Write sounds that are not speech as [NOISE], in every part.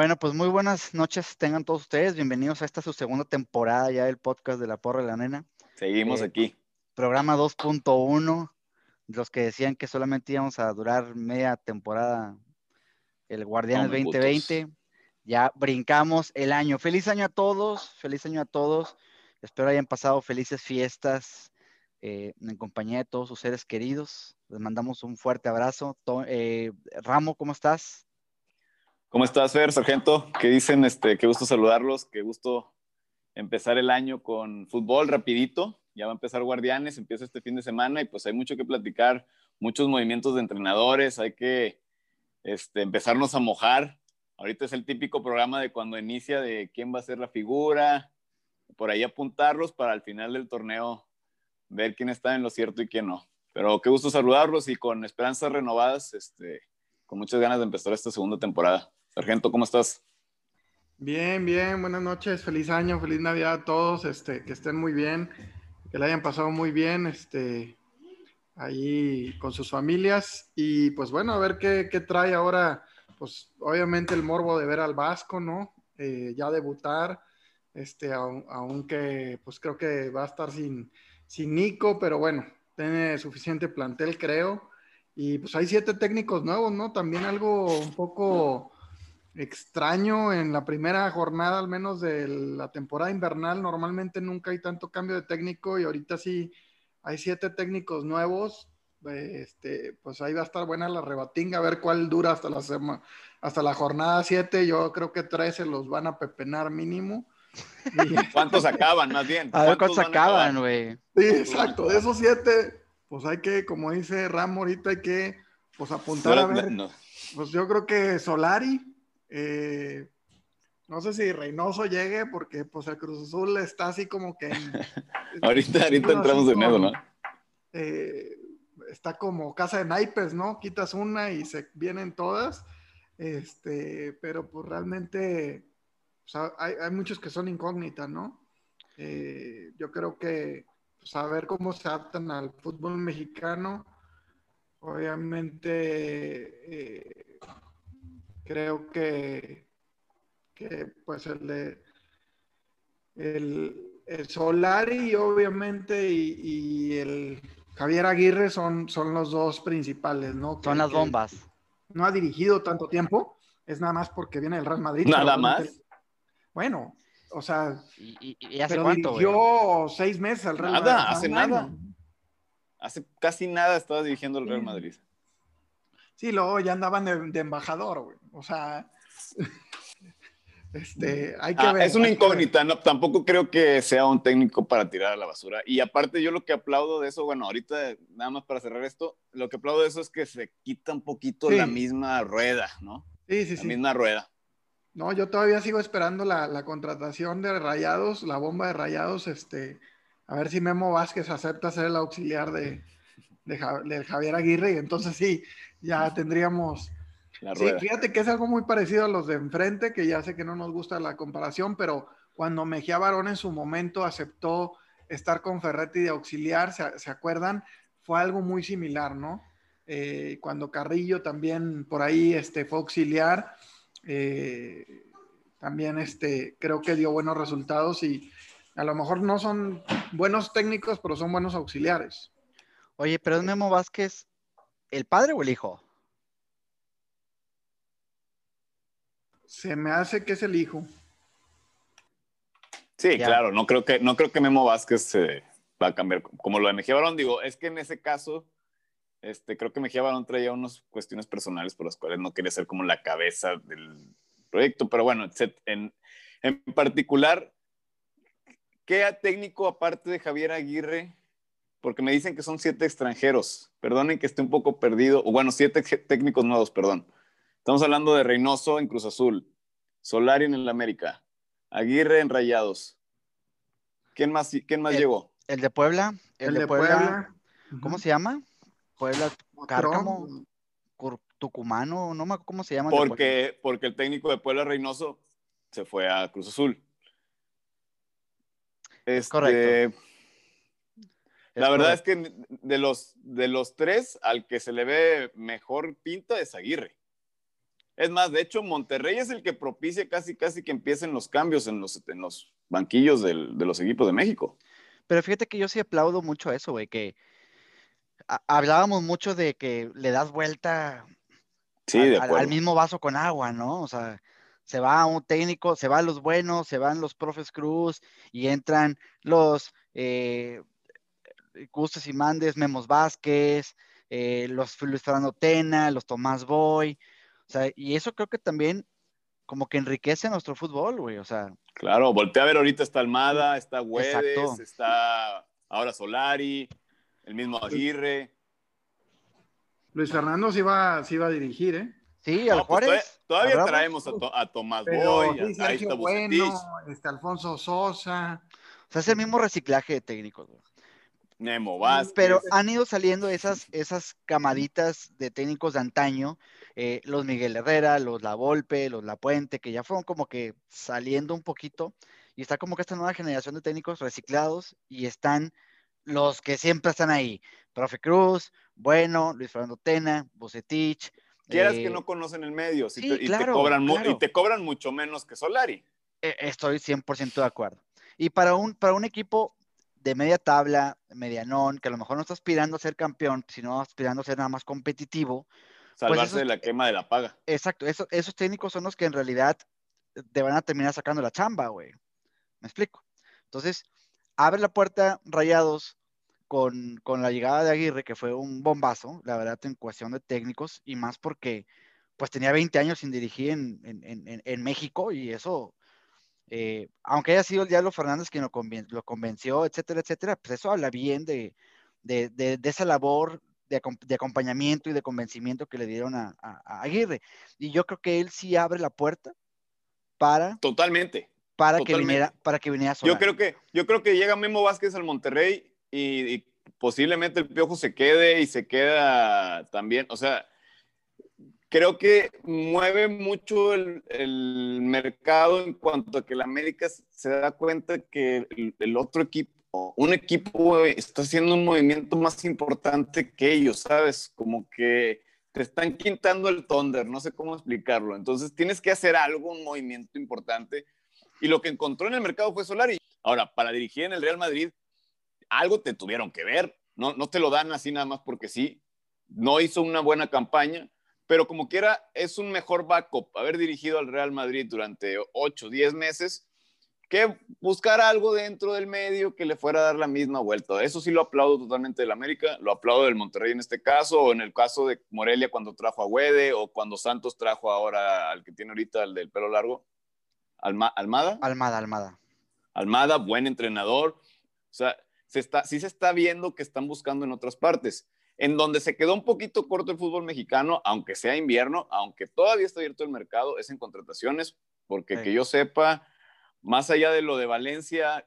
Bueno, pues muy buenas noches tengan todos ustedes. Bienvenidos a esta su segunda temporada ya del podcast de La Porra de la Nena. Seguimos Eh, aquí. Programa 2.1, los que decían que solamente íbamos a durar media temporada, el Guardianes Tomen 2020. Ya brincamos el año. Feliz año a todos, feliz año a todos. Espero hayan pasado felices fiestas eh, en compañía de todos sus seres queridos. Les mandamos un fuerte abrazo. To- eh, Ramo, ¿cómo estás? ¿Cómo estás, Fer, sargento? ¿Qué dicen? Este, qué gusto saludarlos, qué gusto empezar el año con fútbol rapidito. Ya va a empezar Guardianes, empieza este fin de semana y pues hay mucho que platicar, muchos movimientos de entrenadores, hay que este, empezarnos a mojar. Ahorita es el típico programa de cuando inicia de quién va a ser la figura, por ahí apuntarlos para al final del torneo ver quién está en lo cierto y quién no. Pero qué gusto saludarlos y con esperanzas renovadas, este, con muchas ganas de empezar esta segunda temporada. Sargento, ¿cómo estás? Bien, bien, buenas noches, feliz año, feliz Navidad a todos, este, que estén muy bien, que la hayan pasado muy bien, este, ahí con sus familias y pues bueno, a ver qué, trae ahora, pues obviamente el morbo de ver al Vasco, ¿no? Eh, ya debutar, este, aun- aunque pues creo que va a estar sin, sin Nico, pero bueno, tiene suficiente plantel, creo, y pues hay siete técnicos nuevos, ¿no? También algo un poco extraño en la primera jornada, al menos de la temporada invernal. Normalmente nunca hay tanto cambio de técnico y ahorita sí hay siete técnicos nuevos. Este, pues ahí va a estar buena la rebatinga, a ver cuál dura hasta la, sema- hasta la jornada 7. Yo creo que 13 los van a pepenar mínimo. Y- [LAUGHS] ¿Cuántos acaban, más bien? A ver ¿Cuántos acaban, güey. Sí, exacto. De esos siete, pues hay que, como dice Ramo, ahorita hay que pues apuntar a ver. no, Pues yo creo que Solari, eh, no sé si Reynoso llegue, porque pues el Cruz Azul está así como que... en- [LAUGHS] Ahorita, ahorita entramos en eso, ¿no? eh, está como casa de naipes, ¿no? Quitas una y se vienen todas. Este, pero pues realmente sea, hay, hay muchos que son incógnitas, ¿no? Eh, yo creo que pues, a ver cómo se adaptan al fútbol mexicano. Obviamente, eh, creo que, que pues el de el, el Solari, obviamente, y, y el Javier Aguirre son, son los dos principales, ¿no? Son Que- las bombas. No ha dirigido tanto tiempo, es nada más porque viene del Real Madrid. ¿Nada más? Bueno, o sea, ¿Y, hace pero cuánto, dirigió seis meses al Real Nada, Madrid. hace un nada. Hace casi nada estabas dirigiendo el Real Sí. Madrid. Sí, luego ya andaban de, de embajador, güey. O sea, [LAUGHS] este, hay que Ah, ver. es una incógnita, no, tampoco creo que sea un técnico para tirar a la basura. Y aparte yo lo que aplaudo de eso, bueno, ahorita nada más para cerrar esto, lo que aplaudo de eso es que se quita un poquito Sí. la misma rueda, ¿no? Sí, sí, La sí. misma rueda. No, yo todavía sigo esperando la, la contratación de Rayados, la bomba de Rayados, este, a ver si Memo Vázquez acepta ser el auxiliar de, de Javier Aguirre y entonces sí, ya tendríamos... La Sí, fíjate que es algo muy parecido a los de enfrente, que ya sé que no nos gusta la comparación, pero cuando Mejía Barón en su momento aceptó estar con Ferretti de auxiliar, ¿se, se acuerdan? Fue algo muy similar, ¿no? Eh, cuando Carrillo también por ahí este, fue auxiliar, eh, también este, creo que dio buenos resultados y a lo mejor no son buenos técnicos, pero son buenos auxiliares. Oye, pero es Memo Vázquez, ¿el padre o el hijo? Se me hace que es el hijo. Sí, Ya. claro, no creo que, no creo que Memo Vázquez se va a cambiar. Como lo de Mejía Barón, digo, es que en ese caso, este, creo que Mejía Barón traía unas cuestiones personales por las cuales no quería ser como la cabeza del proyecto, pero bueno, en, en particular, ¿qué técnico aparte de Javier Aguirre? Porque me dicen que son siete extranjeros, perdonen que esté un poco perdido, o bueno, siete técnicos nuevos, perdón. Estamos hablando de Reynoso en Cruz Azul, Solari en el América, Aguirre en Rayados. ¿Quién más, quién más El- llegó? El de Puebla, el, de, Puebla, ¿cómo se llama? Puebla, Cárcamo, Cur- Tucumano, no me acuerdo cómo se llama. el de Puebla. Porque, porque el técnico de Puebla Reynoso se fue a Cruz Azul. Este, correcto. La verdad correcto. es que de los, de los tres, al que se le ve mejor pinta es Aguirre. Es más, de hecho, Monterrey es el que propicia casi, casi que empiecen los cambios en los, en los banquillos del, de los equipos de México. Pero fíjate que yo sí aplaudo mucho eso, güey, que hablábamos mucho de que le das vuelta al, mismo vaso con agua, ¿no? O sea, se va un técnico, se van los buenos, se van los profes Cruz y entran los eh, Gustos y Mandes, Memos Vázquez, eh, los Luis Fernando Tena, los Tomás Boy, sea, y eso creo que también como que enriquece nuestro fútbol, güey, o sea. Claro, voltea a ver ahorita está Almada, está Güedes, está ahora Solari, el mismo Aguirre. Luis Fernando sí va, sí va a dirigir, ¿eh? Sí, al pues Juárez. todavía, traemos a, Tomás Boy, ahí está bueno, este Alfonso Sosa. O sea, es el mismo reciclaje de técnicos, güey. Nemo Vázquez. Pero han ido saliendo esas, esas camaditas de técnicos de antaño, eh, los Miguel Herrera, los La Volpe, los La Puente, que ya fueron como que saliendo un poquito, y está como que esta nueva generación de técnicos reciclados, y están los que siempre están ahí. Profe Cruz, Bueno, Luis Fernando Tena, Bucetich. Quieras que eh, no conocen el medio, y, te cobran y te cobran mucho menos que Solari. E, estoy 100% de acuerdo. Y para un, para un equipo de media tabla, medianón, que a lo mejor no está aspirando a ser campeón, sino aspirando a ser nada más competitivo. Pues Salvarse de la quema de la paga. Exacto, esos técnicos son los que en realidad te van a terminar sacando la chamba, güey. ¿Me explico? Entonces, abre la puerta Rayados con, con, la llegada de Aguirre, que fue un bombazo, la verdad, en cuestión de técnicos, y más porque pues tenía 20 años sin dirigir en, en, en México, y eso eh, aunque haya sido el Diablo Fernández quien lo, convenció, etcétera, etcétera, pues eso habla bien de, esa labor de, acompañamiento y de convencimiento que le dieron a, Aguirre. Y yo creo que él sí abre la puerta para... Totalmente. Para, Que, viniera, para que viniera Yo creo que, yo creo que llega Memo Vázquez al Monterrey y, y posiblemente el Piojo se quede y se queda también, o sea, creo que mueve mucho el, mercado en cuanto a que la América se da cuenta que el, otro equipo, un equipo está haciendo un movimiento más importante que ellos, ¿sabes? Como que te están quintando el Thunder, no sé cómo explicarlo. Entonces tienes que hacer algo, un movimiento importante. Y lo que encontró en el mercado fue Solari. Ahora, para dirigir en el Real Madrid, algo te tuvieron que ver. No, no te lo dan así nada más porque sí. No hizo una buena campaña pero como quiera, es un mejor backup haber dirigido al Real Madrid durante 8, 10 meses que buscar algo dentro del medio que le fuera a dar la misma vuelta. Eso sí lo aplaudo totalmente del América, lo aplaudo del Monterrey en este caso, o en el caso de Morelia cuando trajo a Güede, o cuando Santos trajo ahora al que tiene ahorita el del pelo largo, Almada. Almada, Almada. Almada, buen entrenador. O sea, se está, sí se está viendo que están buscando en otras partes en donde se quedó un poquito corto el fútbol mexicano, aunque sea invierno, aunque todavía está abierto el mercado, es en contrataciones, porque que yo sepa, más allá de lo de Valencia,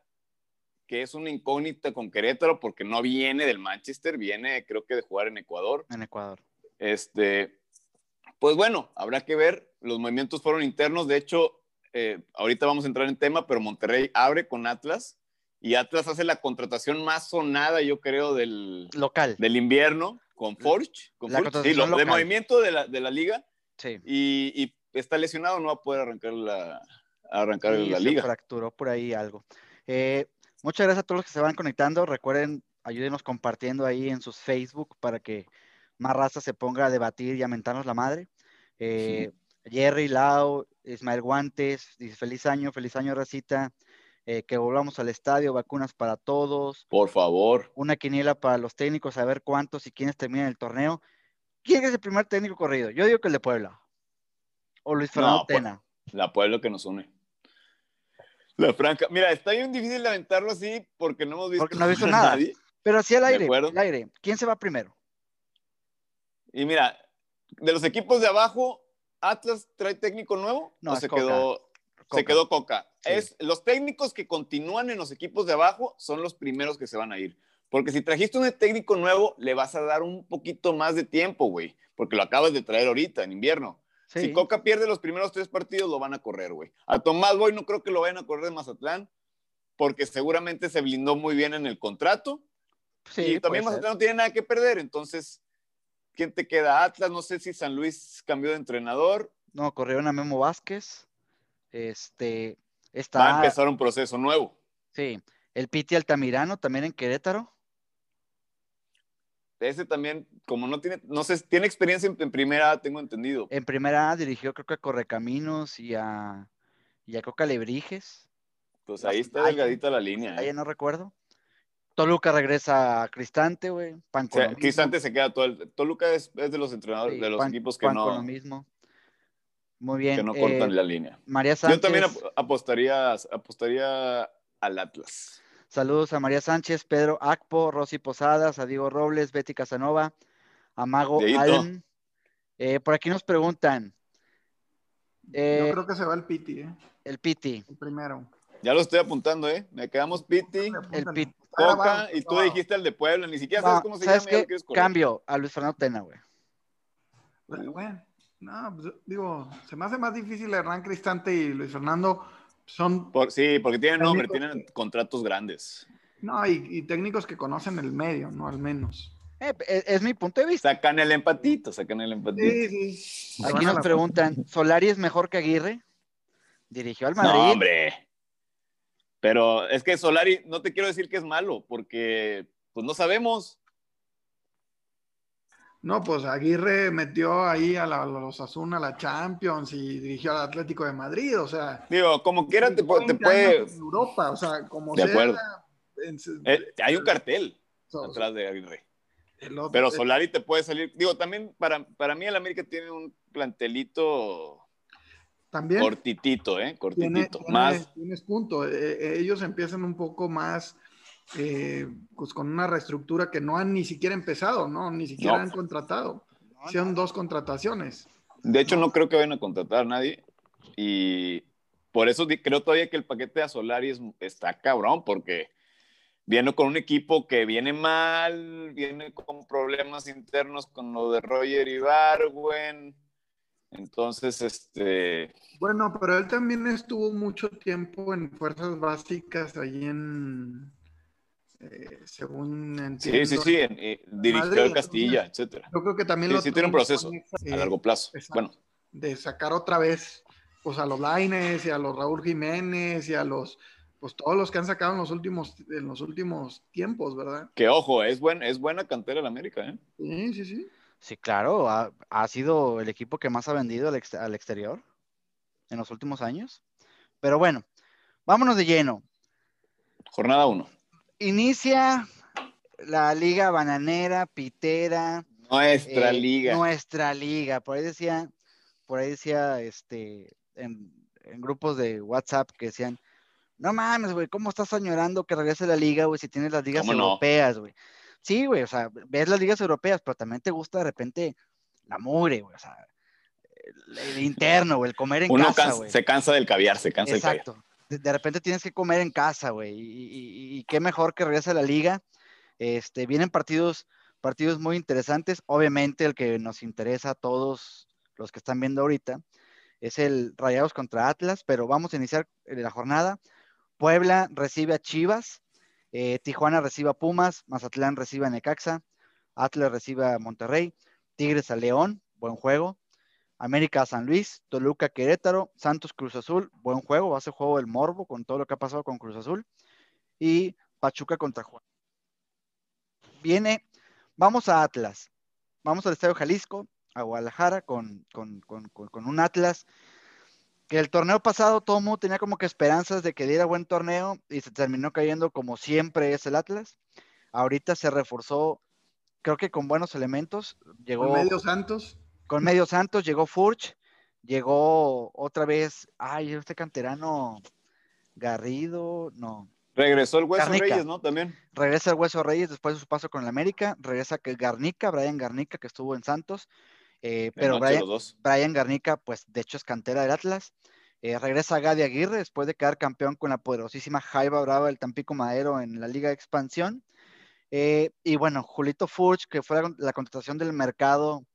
que es una incógnita con Querétaro, porque no viene del Manchester, viene creo que de jugar en Ecuador. En Ecuador. Este, pues bueno, habrá que ver, los movimientos fueron internos, de hecho, eh, ahorita vamos a entrar en tema, pero Monterrey abre con Atlas y Atlas hace la contratación más sonada, yo creo, del, local. del invierno con Forge, con sí, lo, de movimiento de la, de la liga. Sí. Y, está lesionado, no va a poder arrancar la, arrancar la liga. fracturó por ahí algo. Eh, muchas gracias a todos los que se van conectando. Recuerden, ayúdenos compartiendo ahí en sus Facebook para que más raza se ponga a debatir y a mentarnos la madre. Eh, Jerry, Lau, Ismael Guantes, dice feliz año, feliz año, racita. Eh, que volvamos al estadio, vacunas para todos. Por favor. Una quiniela para los técnicos, a ver cuántos y quiénes terminan el torneo. ¿Quién es el primer técnico corrido? Yo digo que el de Puebla. O Luis Fernando pues, Tena. La Puebla que nos une. La Franca. Mira, está bien difícil lamentarlo así porque no hemos visto, porque no visto [LAUGHS] nada. Pero sí al aire, al aire. ¿Quién se va primero? Y mira, de los equipos de abajo, ¿Atlas trae técnico nuevo? No, se quedó se quedó Coca. Es, los técnicos que continúan en los equipos de abajo son los primeros que se van a ir. Porque si trajiste un técnico nuevo, le vas a dar un poquito más de tiempo, güey. Porque lo acabas de traer ahorita, en invierno. Si Coca pierde los primeros tres partidos, lo van a correr, güey. A Tomás Boy no creo que lo vayan a correr de Mazatlán, porque seguramente se blindó muy bien en el contrato. Sí, y también Mazatlán no tiene nada que perder. Entonces, ¿quién te queda? Atlas, no sé si San Luis cambió de entrenador No, corrieron a Memo Vázquez. Este, está. Va a empezar un proceso nuevo. Sí, el Piti Altamirano también en Querétaro. Ese también, como no tiene, no sé, tiene experiencia en, en primera, tengo entendido. En primera dirigió creo que a Correcaminos y a, y a Coca Lebrijes. Pues ahí está delgadita la línea. Ahí ¿eh? no recuerdo. Toluca regresa a Cristante, güey. O sea. Cristante se queda todo el. Toluca es, es de los entrenadores, Sí, de los pan- equipos que pan con lo no, mismo. Muy bien. que no eh, cortan la línea. María Sánchez. Yo también ap- apostaría, apostaría al Atlas. Saludos a María Sánchez, Pedro Acpo, Rosy Posadas, a Diego Robles, Betty Casanova, a Mago. Allen. Eh, por aquí nos preguntan, eh, Yo creo que se va el Piti, ¿eh? el Piti, El primero. Ya lo estoy apuntando, ¿eh? Me quedamos Piti, el Piti. Está Coca, y tú dijiste el de Puebla, ni siquiera No, sabes cómo se ¿sabes llama. qué? Cambio a Luis Fernando Tena, güey. Pero bueno, no, pues, digo, se me hace más difícil Hernán Cristante y Luis Fernando. Son, Por- sí, porque tienen nombre, tienen contratos grandes. no, y, y técnicos que conocen el medio, ¿no? Al menos. Eh, es, es mi punto de vista. Sacan el empatito, sacan el empatito. Sí, sí. Aquí nos preguntan, ¿Solari es mejor que Aguirre? Dirigió al Madrid. No, hombre. Pero es que Solari, no te quiero decir que es malo, porque pues no sabemos. No, pues Aguirre metió ahí a, la- a los Asuna a la Champions y dirigió al Atlético de Madrid, o sea. Digo, como quiera te, te 20 puede. en Europa, o sea, como De sea, acuerdo. en- eh, hay un cartel so- atrás de Aguirre. otro- Pero Solari te puede salir. Digo, también para, para mí el América tiene un plantelito también cortitito, ¿eh? Cortitito. tiene- Más. tienes punto. Eh, eh, ellos empiezan un poco más eh, pues con una reestructura que no han ni siquiera empezado, ¿no? Ni siquiera No. han contratado. Hicieron dos contrataciones. De hecho, no creo que vayan a contratar a nadie. Y por eso creo todavía que el paquete de Solari es- está cabrón, porque viene con un equipo que viene mal, viene con problemas internos con lo de Roger Ibarwen. Entonces, este, Bueno, pero él también estuvo mucho tiempo en fuerzas básicas ahí en, eh, según sí, entiendo. sí, sí, en- eh, dirigió Madrid, el Castilla, etcétera. Yo creo que también Sí, lo sí tiene un proceso eh, a largo plazo. exacto. Bueno, de sacar otra vez pues a los Laines y a los Raúl Jiménez y a los pues todos los que han sacado en los últimos en los últimos tiempos, ¿verdad? que ojo, es, buen, es buena cantera el América, ¿eh? Sí, sí, sí. Sí, claro, ha, ha sido el equipo que más ha vendido al, ex- al exterior en los últimos años. Pero bueno, vámonos de lleno. Jornada 1. Inicia la liga bananera, pitera, Nuestra eh, liga. Nuestra liga. Por ahí decía, por ahí decía, este, en, en grupos de WhatsApp que decían, no mames, güey, ¿cómo estás añorando que regrese la liga, güey, si tienes las ligas europeas, güey? Sí, güey, o sea, ves las ligas europeas, pero también te gusta de repente la mugre, güey, o sea, el, el interno, güey, el comer en Uno casa, güey. se cansa del caviar, se cansa del caviar. De, repente tienes que comer en casa, güey. Y qué mejor que regrese a la liga. Este, vienen partidos, partidos muy interesantes. Obviamente, el que nos interesa a todos los que están viendo ahorita es el Rayados contra Atlas, pero vamos a iniciar eh, la jornada. Puebla recibe a Chivas, eh, Tijuana recibe a Pumas, Mazatlán recibe a Necaxa, Atlas recibe a Monterrey, Tigres a León, buen juego. América San Luis, Toluca Querétaro, Santos Cruz Azul, buen juego, va a ser juego del morbo con todo lo que ha pasado con Cruz Azul. Y Pachuca contra Juan. Viene, vamos a Atlas, vamos al Estadio Jalisco, a Guadalajara con, con, con, con, un Atlas que el torneo pasado todo mundo tenía como que esperanzas de que diera buen torneo y se terminó cayendo como siempre es el Atlas. Ahorita se reforzó, creo que con buenos elementos. Llegó medio Santos. Con medio Santos, llegó Furch, llegó otra vez, ay, este canterano Garrido, no, Regresó el Hueso Garnica. Reyes, ¿no? También. regresa el Hueso Reyes después de su paso con el América, regresa que Garnica, Brian Garnica, que estuvo en Santos, eh, pero Brian. Brian Garnica, pues de hecho es cantera del Atlas. Eh, regresa Gadi Aguirre después de quedar campeón con la poderosísima Jaiba Brava del Tampico Madero en la Liga de Expansión. Eh, y bueno, Julito Furch, que fue la, la contratación del mercado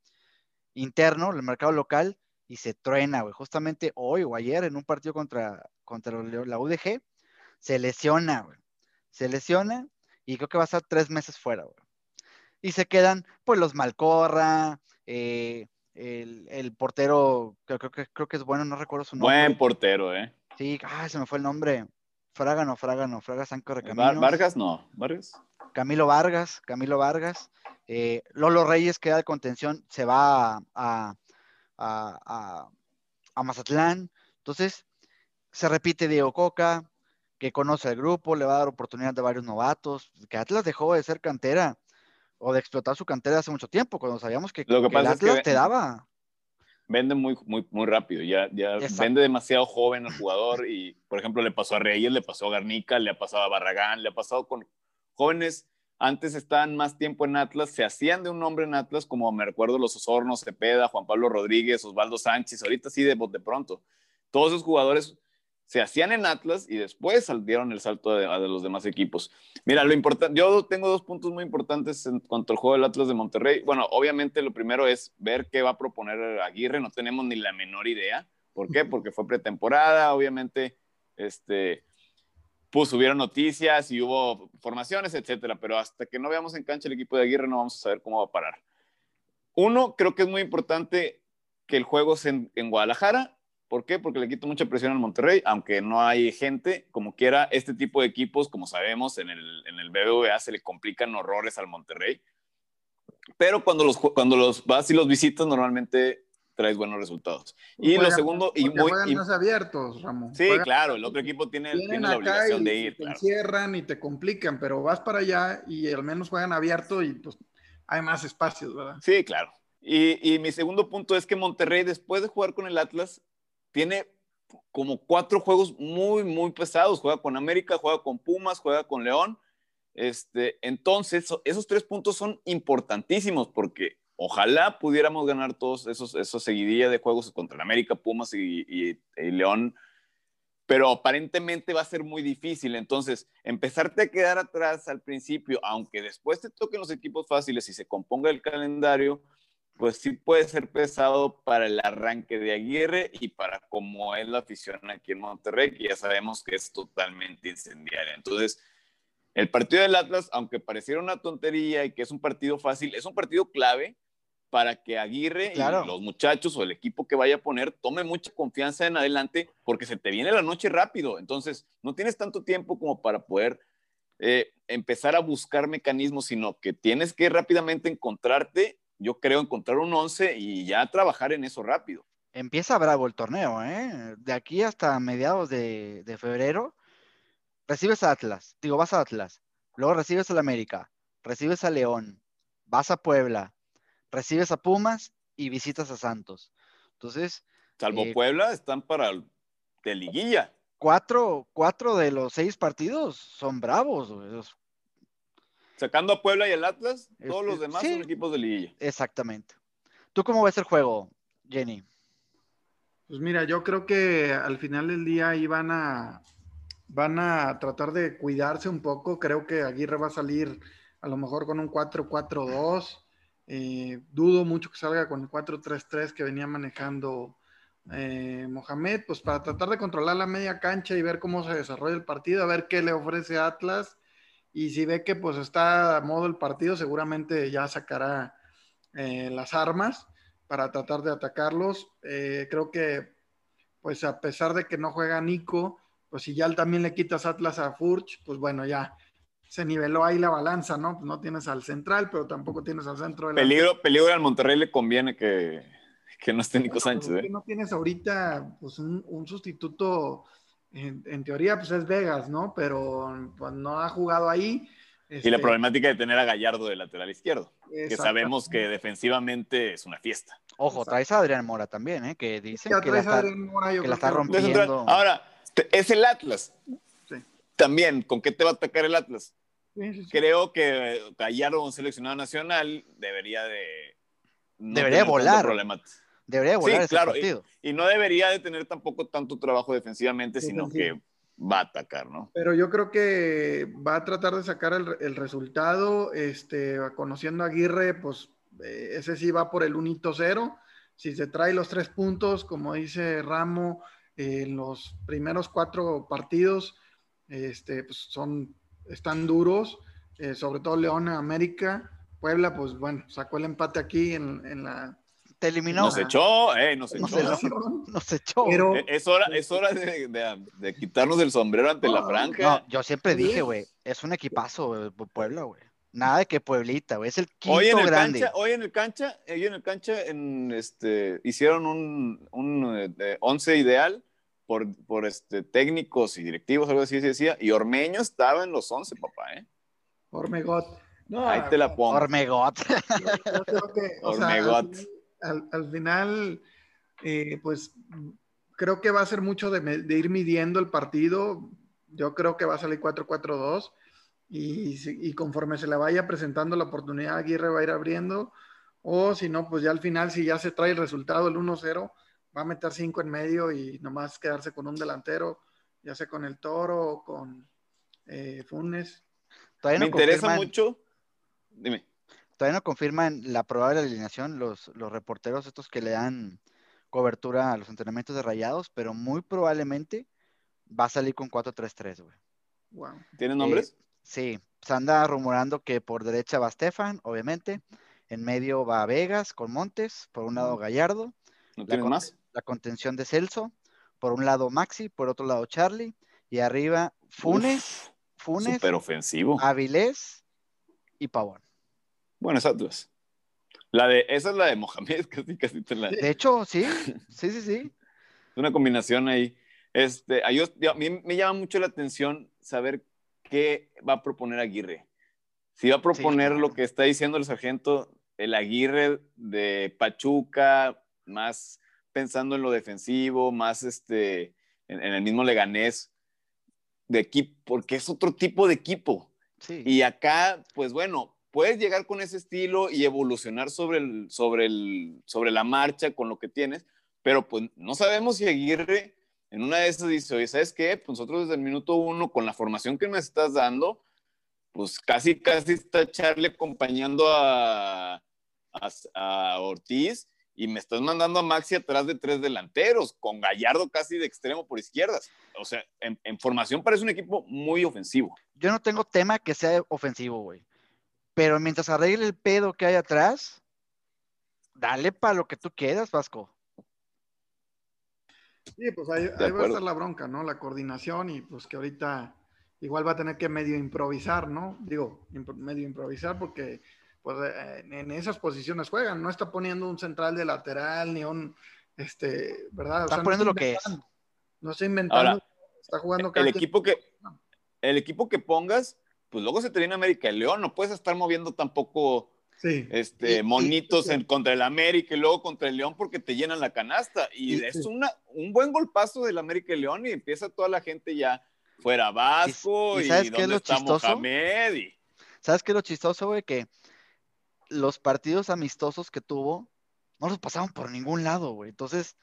interno, el mercado local, y se truena, güey. Justamente hoy o ayer en un partido contra, contra la UDG, se lesiona, güey. Se lesiona y creo que va a estar tres meses fuera, güey. Y se quedan, pues, los Malcorra, eh, el, portero, creo, que, creo que es bueno, no recuerdo su nombre. Buen portero, ¿eh? Sí, ah, se me fue el nombre. Fragano, Fragano, Fraga Caminos. Vargas, no, Vargas. Camilo Vargas, Camilo Vargas. Eh, Lolo Reyes queda de contención, se va a, a, a, Mazatlán. Entonces, se repite Diego Coca, que conoce el grupo, le va a dar oportunidad de varios novatos, que Atlas dejó de ser cantera o de explotar su cantera hace mucho tiempo, cuando sabíamos que, Lo que, pasa Atlas es que te daba vende muy, muy, muy rápido, ya, ya vende demasiado joven al jugador y, por ejemplo, le pasó a Reyes, le pasó a Garnica, le ha pasado a Barragán, le ha pasado con jóvenes, antes estaban más tiempo en Atlas, se hacían de un nombre en Atlas, como me recuerdo los Osornos, Cepeda, Juan Pablo Rodríguez, Osvaldo Sánchez, ahorita sí de, de pronto. Todos esos jugadores se hacían en Atlas y después dieron el salto a, los demás equipos. Mira, lo importante, yo tengo dos puntos muy importantes en cuanto al juego del Atlas de Monterrey. Bueno, obviamente lo primero es ver qué va a proponer Aguirre, no tenemos ni la menor idea. ¿Por qué? Porque fue pretemporada, obviamente, este, pues hubieron noticias y hubo formaciones, etcétera, pero hasta que no veamos en cancha el equipo de Aguirre no vamos a saber cómo va a parar. Uno, creo que es muy importante que el juego sea en Guadalajara ¿Por qué? Porque le quito mucha presión al Monterrey, aunque no hay gente, como quiera, este tipo de equipos, como sabemos, en el, en el BBVA se le complican horrores al Monterrey. Pero cuando los, cuando los vas y los visitas, normalmente traes buenos resultados. Y lo segundo, y muy. Juegan más abiertos, Ramón. Sí, claro, el otro equipo tiene, tiene la obligación de ir. Te encierran y te complican, pero vas para allá y al menos juegan abierto y pues hay más espacios, ¿verdad? Sí, claro. Y, y mi segundo punto es que Monterrey, después de jugar con el Atlas, tiene como cuatro juegos muy, muy pesados. Juega con América, juega con Pumas, juega con León. Este, entonces, esos tres puntos son importantísimos porque ojalá pudiéramos ganar todos esos, esos seguidillas de juegos contra América, Pumas y, León, pero aparentemente va a ser muy difícil. Entonces, empezarte a quedar atrás al principio, aunque después te toquen los equipos fáciles y se componga el calendario, pues sí puede ser pesado para el arranque de Aguirre y para cómo es la afición aquí en Monterrey, que ya sabemos que es totalmente incendiaria. Entonces, el partido del Atlas, aunque pareciera una tontería y que es un partido fácil, es un partido clave para que Aguirre y los muchachos o el equipo que vaya a poner tome mucha confianza en adelante, porque se te viene la noche rápido. Entonces, no tienes tanto tiempo como para poder eh, empezar a buscar mecanismos, sino que tienes que rápidamente encontrarte yo creo encontrar un 11 y ya trabajar en eso rápido. Empieza bravo el torneo, ¿eh? De aquí hasta mediados de, febrero, recibes a Atlas, digo, vas a Atlas, luego recibes al América, recibes a León, vas a Puebla, recibes a Pumas y visitas a Santos. Entonces. Salvo eh, Puebla, están para de liguilla. Cuatro, cuatro de los seis partidos son bravos. Sacando a Puebla y el Atlas, todos los demás son equipos de liguilla. Exactamente. ¿Tú cómo ves el juego, Jenny? Pues mira, yo creo que al final del día iban a, van a tratar de cuidarse un poco. Creo que Aguirre va a salir a lo mejor con un 4-4-2. Eh, dudo mucho que salga con el 4-3-3 que venía manejando eh, Mohamed, pues para tratar de controlar la media cancha y ver cómo se desarrolla el partido, a ver qué le ofrece Atlas y si ve que pues está a modo el partido, seguramente ya sacará eh, las armas para tratar de atacarlos. Creo que pues a pesar de que no juega Nico, pues si ya también le quitas Atlas a Furch, pues bueno, ya se niveló ahí la balanza, ¿no? No tienes al central, pero tampoco tienes al centro. peligro, peligro al Monterrey le conviene que, que no esté Nico Sánchez. ¿eh? No tienes ahorita pues, un, un sustituto en, teoría, pues es Vegas, ¿no? Pero pues, no ha jugado ahí. Y la este problemática de tener a Gallardo de lateral izquierdo, que sabemos que defensivamente es una fiesta. Ojo, traes a Adrián Mora también, ¿eh? que dice que, la está, rompiendo. Ahora, es el Atlas. También, ¿con qué te va a atacar el Atlas? Creo que Gallardo, un seleccionado nacional, debería de... debería volar. Debería volar ese claro, partido. Y, no debería de tener tampoco tanto trabajo defensivamente, sino que va a atacar, ¿no? Pero yo creo que va a tratar de sacar el, resultado, este, conociendo a Aguirre, pues eh, ese sí va por el unito cero. Si se trae los tres puntos, como dice Ramo, en los primeros cuatro partidos, este, pues son, están duros, eh, sobre todo León América. Puebla, pues bueno, sacó el empate aquí en, en la te eliminó. Nos echó, eh, nos echó. Nos, echó. Pero, es hora, es hora de, de, quitarnos el sombrero ante la franja. No, yo siempre dije, güey, es un equipazo Puebla, güey. Nada de que Pueblita, güey. Es el quinto hoy en el grande. Cancha, hoy en el cancha, hoy en el cancha, en este, hicieron un, un eh, once ideal por, por este, técnicos y directivos, algo así se decía, y Ormeño estaba en los once, papá, ¿eh? Ormegot. Ahí te la pongo. Ormegot. Ormegot. al, final, eh, pues creo que va a ser mucho de, de, ir midiendo el partido. Yo creo que va a salir 4-4-2 y, conforme se le vaya presentando la oportunidad, Aguirre va a ir abriendo. O si no, pues ya al final, si ya se trae el resultado, el 1-0, va a meter 5 en medio y nomás quedarse con un delantero, ya sea con el Toro o con eh, Funes. Me interesa mucho. Dime. Todavía no confirman la probable alineación los, los reporteros estos que le dan cobertura a los entrenamientos de rayados, pero muy probablemente va a salir con 4-3-3, güey. Wow. ¿Tienen nombres? Eh, Sí, se anda rumorando que por derecha va Stefan, obviamente. En medio va Vegas con Montes, por un lado Gallardo. ¿No la, más? La contención de Celso, por un lado Maxi, por otro lado Charlie. Y arriba Funes, Funes. Súper ofensivo. Avilés y Pavón. Bueno, esas dos. La de, esa es la de Mohamed, [LAUGHS] casi, casi te la. De hecho, sí, sí, sí, sí. Es una combinación ahí. Este, a, a mí me llama mucho la atención saber qué va a proponer Aguirre. Si va a proponer lo que está diciendo el sargento, el Aguirre de Pachuca, más pensando en lo defensivo, más este, en, el mismo Leganés, de equipo, porque es otro tipo de equipo. Y acá, pues bueno, puedes llegar con ese estilo y evolucionar sobre, el, sobre, el, sobre la marcha con lo que tienes, pero pues no sabemos si Aguirre en una de esas dice, oye, ¿sabes qué? Pues nosotros desde el minuto uno, con la formación que me estás dando, pues casi, casi está Charlie acompañando a, a, Ortiz y me estás mandando a Maxi atrás de tres delanteros, con Gallardo casi de extremo por izquierdas. O sea, en, en formación parece un equipo muy ofensivo. Yo no tengo tema que sea ofensivo, güey. Pero mientras arregle el pedo que hay atrás, dale para lo que tú quieras, Vasco. Sí, pues ahí, va a estar la bronca, ¿no? La coordinación y pues que ahorita igual va a tener que medio improvisar, ¿no? Digo, medio improvisar porque pues eh, en esas posiciones juegan, no está poniendo un central de lateral ni un, este, ¿verdad? está poniendo lo que es. No está inventando, está jugando el equipo que El equipo que pongas, pues luego se te viene América el León, no puedes estar moviendo tampoco este, monitos en, contra el América y luego contra el León porque te llenan la canasta. Y es una, un buen golpazo del América y León y empieza toda la gente ya fuera Vasco y, ¿sabes qué es lo chistoso? Mohamed ¿Sabes qué es lo chistoso, güey? Que los partidos amistosos que tuvo no los pasaron por ningún lado, güey. Entonces,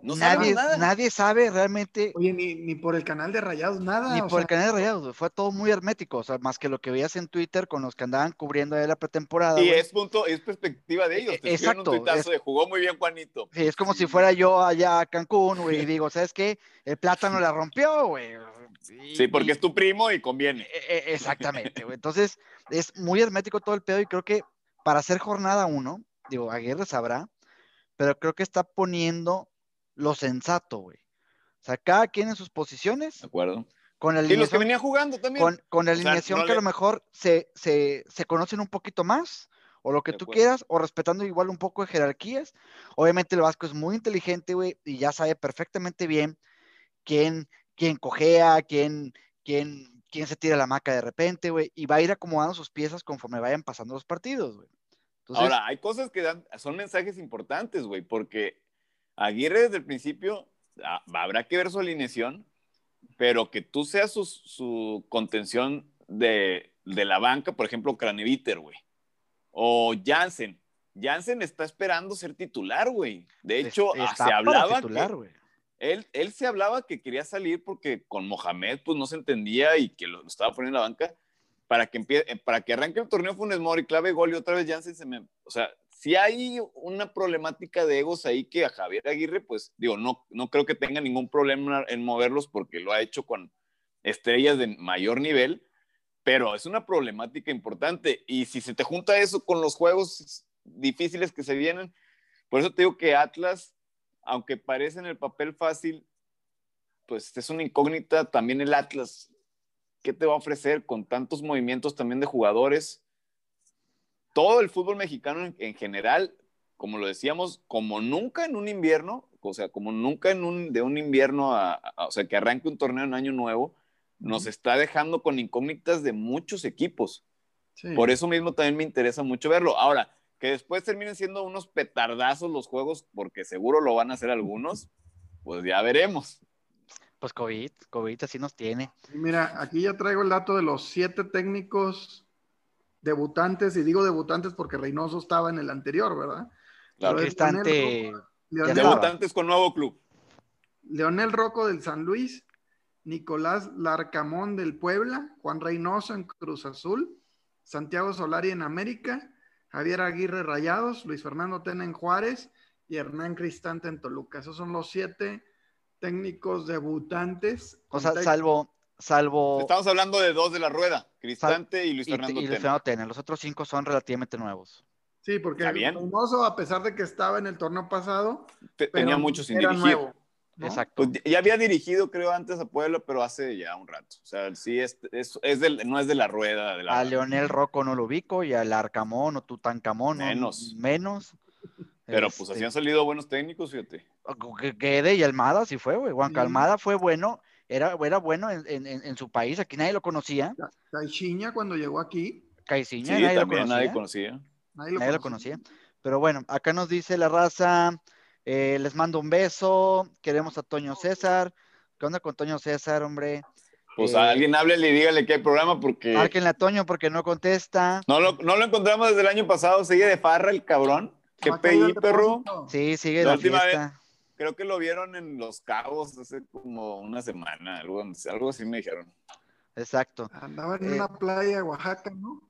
nadie, nadie sabe realmente. Oye, ni, por el canal de Rayados, nada. Ni por el canal de Rayados, fue todo muy hermético, o sea, más que lo que veías en Twitter con los que andaban cubriendo ahí la pretemporada. Y es punto, es perspectiva de ellos. E, exacto. Un de jugó muy bien Juanito. Sí, es como si fuera yo allá a Cancún, güey, y digo, ¿sabes qué? El plátano la rompió, güey. sí, porque es tu primo y conviene. E, e, exactamente, güey. Entonces, es muy hermético todo el pedo y creo que para hacer jornada uno, digo, Aguirre sabrá, pero creo que está poniendo lo sensato, güey. O sea, cada quien en sus posiciones. De acuerdo. Con la y los que venían jugando también. Con, la alineación que a lo mejor se, se, conocen un poquito más, o lo que tú quieras, o respetando igual un poco de jerarquías. Obviamente el Vasco es muy inteligente, güey, y ya sabe perfectamente bien quién, quién cojea, quién, quién, quién se tira la maca de repente, güey, y va a ir acomodando sus piezas conforme vayan pasando los partidos, güey. Ahora, hay cosas que dan, son mensajes importantes, güey, porque Aguirre desde el principio, ah, habrá que ver su alineación, pero que tú seas su, contención de, la banca, por ejemplo, Craneviter, güey. O Jansen. Jansen está esperando ser titular, güey. De hecho, ah, se hablaba que, él, él se hablaba que quería salir porque con Mohamed pues no se entendía y que lo, estaba poniendo en la banca para que empiece, para que arranque el torneo Funes Mori, clave gol y otra vez Jansen se me, o sea, si hay una problemática de egos ahí que a Javier Aguirre, pues digo, no, no creo que tenga ningún problema en moverlos porque lo ha hecho con estrellas de mayor nivel, pero es una problemática importante. Y si se te junta eso con los juegos difíciles que se vienen, Por eso te digo que Atlas, aunque parece en el papel fácil, pues es una incógnita también el Atlas. ¿Qué te va a ofrecer con tantos movimientos también de jugadores? Todo el fútbol mexicano en, general, como lo decíamos, como nunca en un invierno, o sea, como nunca en un, de un invierno a, o sea, que arranque un torneo en año nuevo, nos está dejando con incógnitas de muchos equipos. Por eso mismo también me interesa mucho verlo. Ahora, que después terminen siendo unos petardazos los juegos, porque seguro lo van a hacer algunos, pues ya veremos. Pues COVID, COVID así nos tiene. Mira, aquí ya traigo el dato de los siete técnicos debutantes, y digo debutantes porque Reynoso estaba en el anterior, ¿verdad? Claro, Cristante. Debutantes con nuevo club. Leonel Rocco del San Luis, Nicolás Larcamón del Puebla, Juan Reynoso en Cruz Azul, Santiago Solari en América, Javier Aguirre Rayados, Luis Fernando Tena en Juárez y Hernán Cristante en Toluca. Esos son los siete técnicos debutantes. O sea, salvo, salvo. Estamos hablando de dos de la rueda, Cristante y Luis Fernando y, Luis Fernando Tena. Los otros cinco son relativamente nuevos. Sí, porque Reynoso, a pesar de que estaba en el torneo pasado, tenía muchos sin dirigir. Exacto. Pues ya había dirigido, creo, antes a Pueblo, pero hace ya un rato. O sea, sí, es, es, no es de la rueda. De la... A Leonel Rocco no lo ubico y al Arcamón o Tutankamón. Menos. menos. Pero pues así han este salido buenos técnicos, fíjate. Quede y Almada sí fue, güey. Juan Calmada fue bueno, era, era bueno en, en, en, su país, aquí nadie lo conocía. Caixinha cuando llegó aquí. Caixinha, sí, nadie, lo nadie conocía. Nadie, lo, conocía. lo conocía. Pero bueno, acá nos dice la raza. Eh, les mando un beso. Queremos a Toño César. ¿Qué onda con Toño César, hombre? Pues a eh, alguien háblele y dígale que hay programa porque. Márquenle a Toño porque no contesta. No lo, no lo encontramos desde el año pasado. Sigue de farra el cabrón. ¿Qué pedí, perro? Sí, sigue la, última fiesta. Vez, creo que lo vieron en Los Cabos hace como una semana. Algo, algo así me dijeron. Exacto. Andaba en una eh, playa de Oaxaca, ¿no?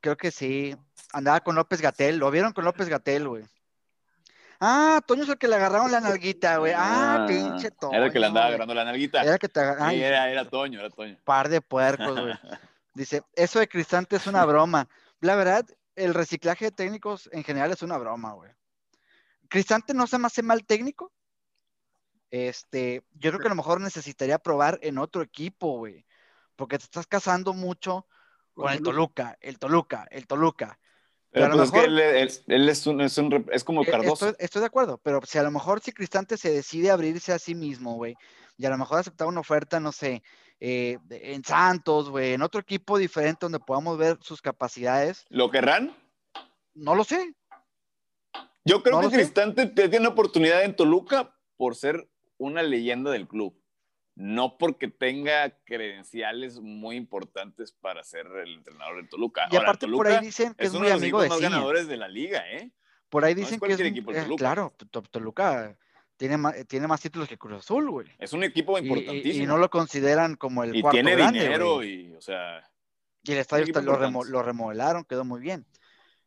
Creo que sí. Andaba con López Gatel. Lo vieron con López Gatel, güey. Ah, Toño es el que le agarraron la nalguita, güey. Ah, ah, pinche Toño. Era el que le andaba agarrando la nalguita. Era que te sí, era, era Toño, era Toño. Par de puercos, güey. [LAUGHS] Dice, eso de Cristante es una [LAUGHS] broma. La verdad, el reciclaje de técnicos en general es una broma, güey. Cristante no se me hace mal técnico. Este, yo creo que a lo mejor necesitaría probar en otro equipo, güey. Porque te estás casando mucho con el Toluca, el Toluca, el Toluca. Pero, pues es que él, es, un, es, un, es, como eh, Cardoso. Estoy, de acuerdo, pero si a lo mejor si Cristante se decide abrirse a sí mismo, güey, y a lo mejor aceptar una oferta, no sé, eh, en Santos, güey, en otro equipo diferente donde podamos ver sus capacidades. ¿Lo querrán? No lo sé. Yo creo que Cristante tiene oportunidad en Toluca por ser una leyenda del club no porque tenga credenciales muy importantes para ser el entrenador de Toluca. Y aparte por ahí dicen que es, muy amigo de, los más ganadores de la liga, ¿eh? Por ahí dicen que es equipo eh, claro, Toluca tiene más, tiene más títulos que Cruz Azul, güey. Es un equipo importantísimo. Y, no lo consideran como el y cuarto tiene grande, dinero y, o sea... Y el estadio lo, remodelaron, quedó muy bien.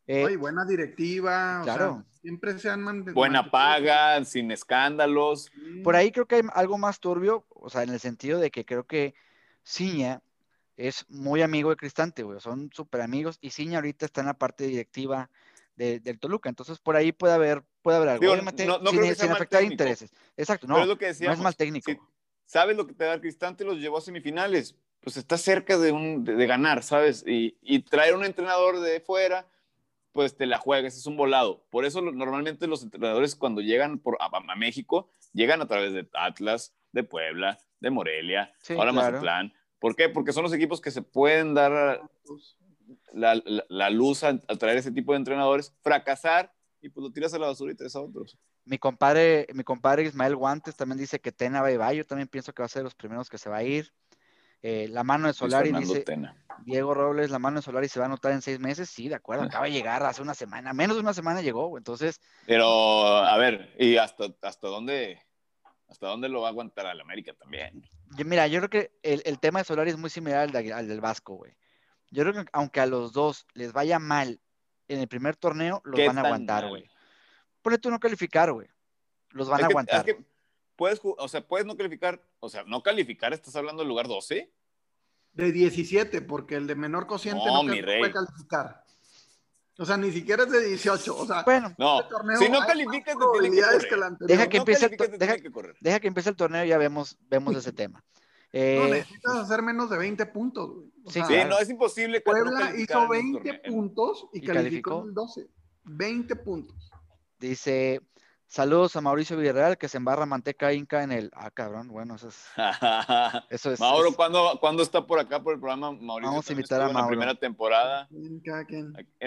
Eh, buena directiva, claro. siempre se han mantenido. Buena paga, sin escándalos. Por ahí creo que hay algo más turbio, o sea, en el sentido de que creo que Ciña es muy amigo de Cristante, güey, son súper amigos, y Ciña ahorita está en la parte directiva del Toluca, entonces por ahí puede haber, puede haber algo, sin, afectar intereses. Exacto, no, no es mal técnico. ¿Sabes lo que te da Cristante? Los llevó a semifinales, pues está cerca de, un, de, ganar, ¿sabes? Y, y traer un entrenador de fuera pues te la juegas, es un volado. Por eso normalmente los entrenadores cuando llegan por, a, México, llegan a través de Atlas, de Puebla, de Morelia, ahora más Mazatlán. ¿Por qué? Porque son los equipos que se pueden dar la, la, luz a, traer ese tipo de entrenadores, fracasar y pues lo tiras a la basura y traes a otros. Mi compadre, mi compadre Ismael Guantes también dice que Tena va y va. Yo también pienso que va a ser los primeros que se va a ir. Eh, la mano de Solari dice Diego Robles, la mano de Solari se va a anotar en seis meses. Sí, de acuerdo, acaba de llegar hace una semana, menos de una semana llegó, entonces. Pero, a ver, ¿y hasta, hasta dónde? ¿Hasta dónde lo va a aguantar al América también? mira, yo creo que el, tema de Solari es muy similar al, del Vasco, güey. Yo creo que aunque a los dos les vaya mal en el primer torneo, los van a aguantar, güey. Ponle tú no calificar, güey. Los van a aguantar puedes, o sea, puedes no calificar, o sea, no calificar, estás hablando del lugar 12. De 17, porque el de menor cociente no, puede calificar. O sea, ni siquiera es de 18. O sea, Bueno, No, este torneo si no calificas, te tiene que correr. que anterior. Deja que no empiece el te deja- tiene que correr. deja que empiece el torneo y ya vemos, vemos ese tema. No, Eh, necesitas hacer menos de 20 puntos, Sí, sea, Sí, no, es imposible que no Puebla calificar hizo en el 20 torneo. puntos y, ¿Y calificó calificó? en el 12. 20 puntos. dice, saludos a Mauricio Villarreal que se embarra manteca inca en el... Ah, cabrón, bueno, eso es... [LAUGHS] Eso es Mauro, es- ¿cuándo, cuándo está por acá por el programa? Mauricio Vamos a invitar a estuvo en la Mauro. primera temporada. En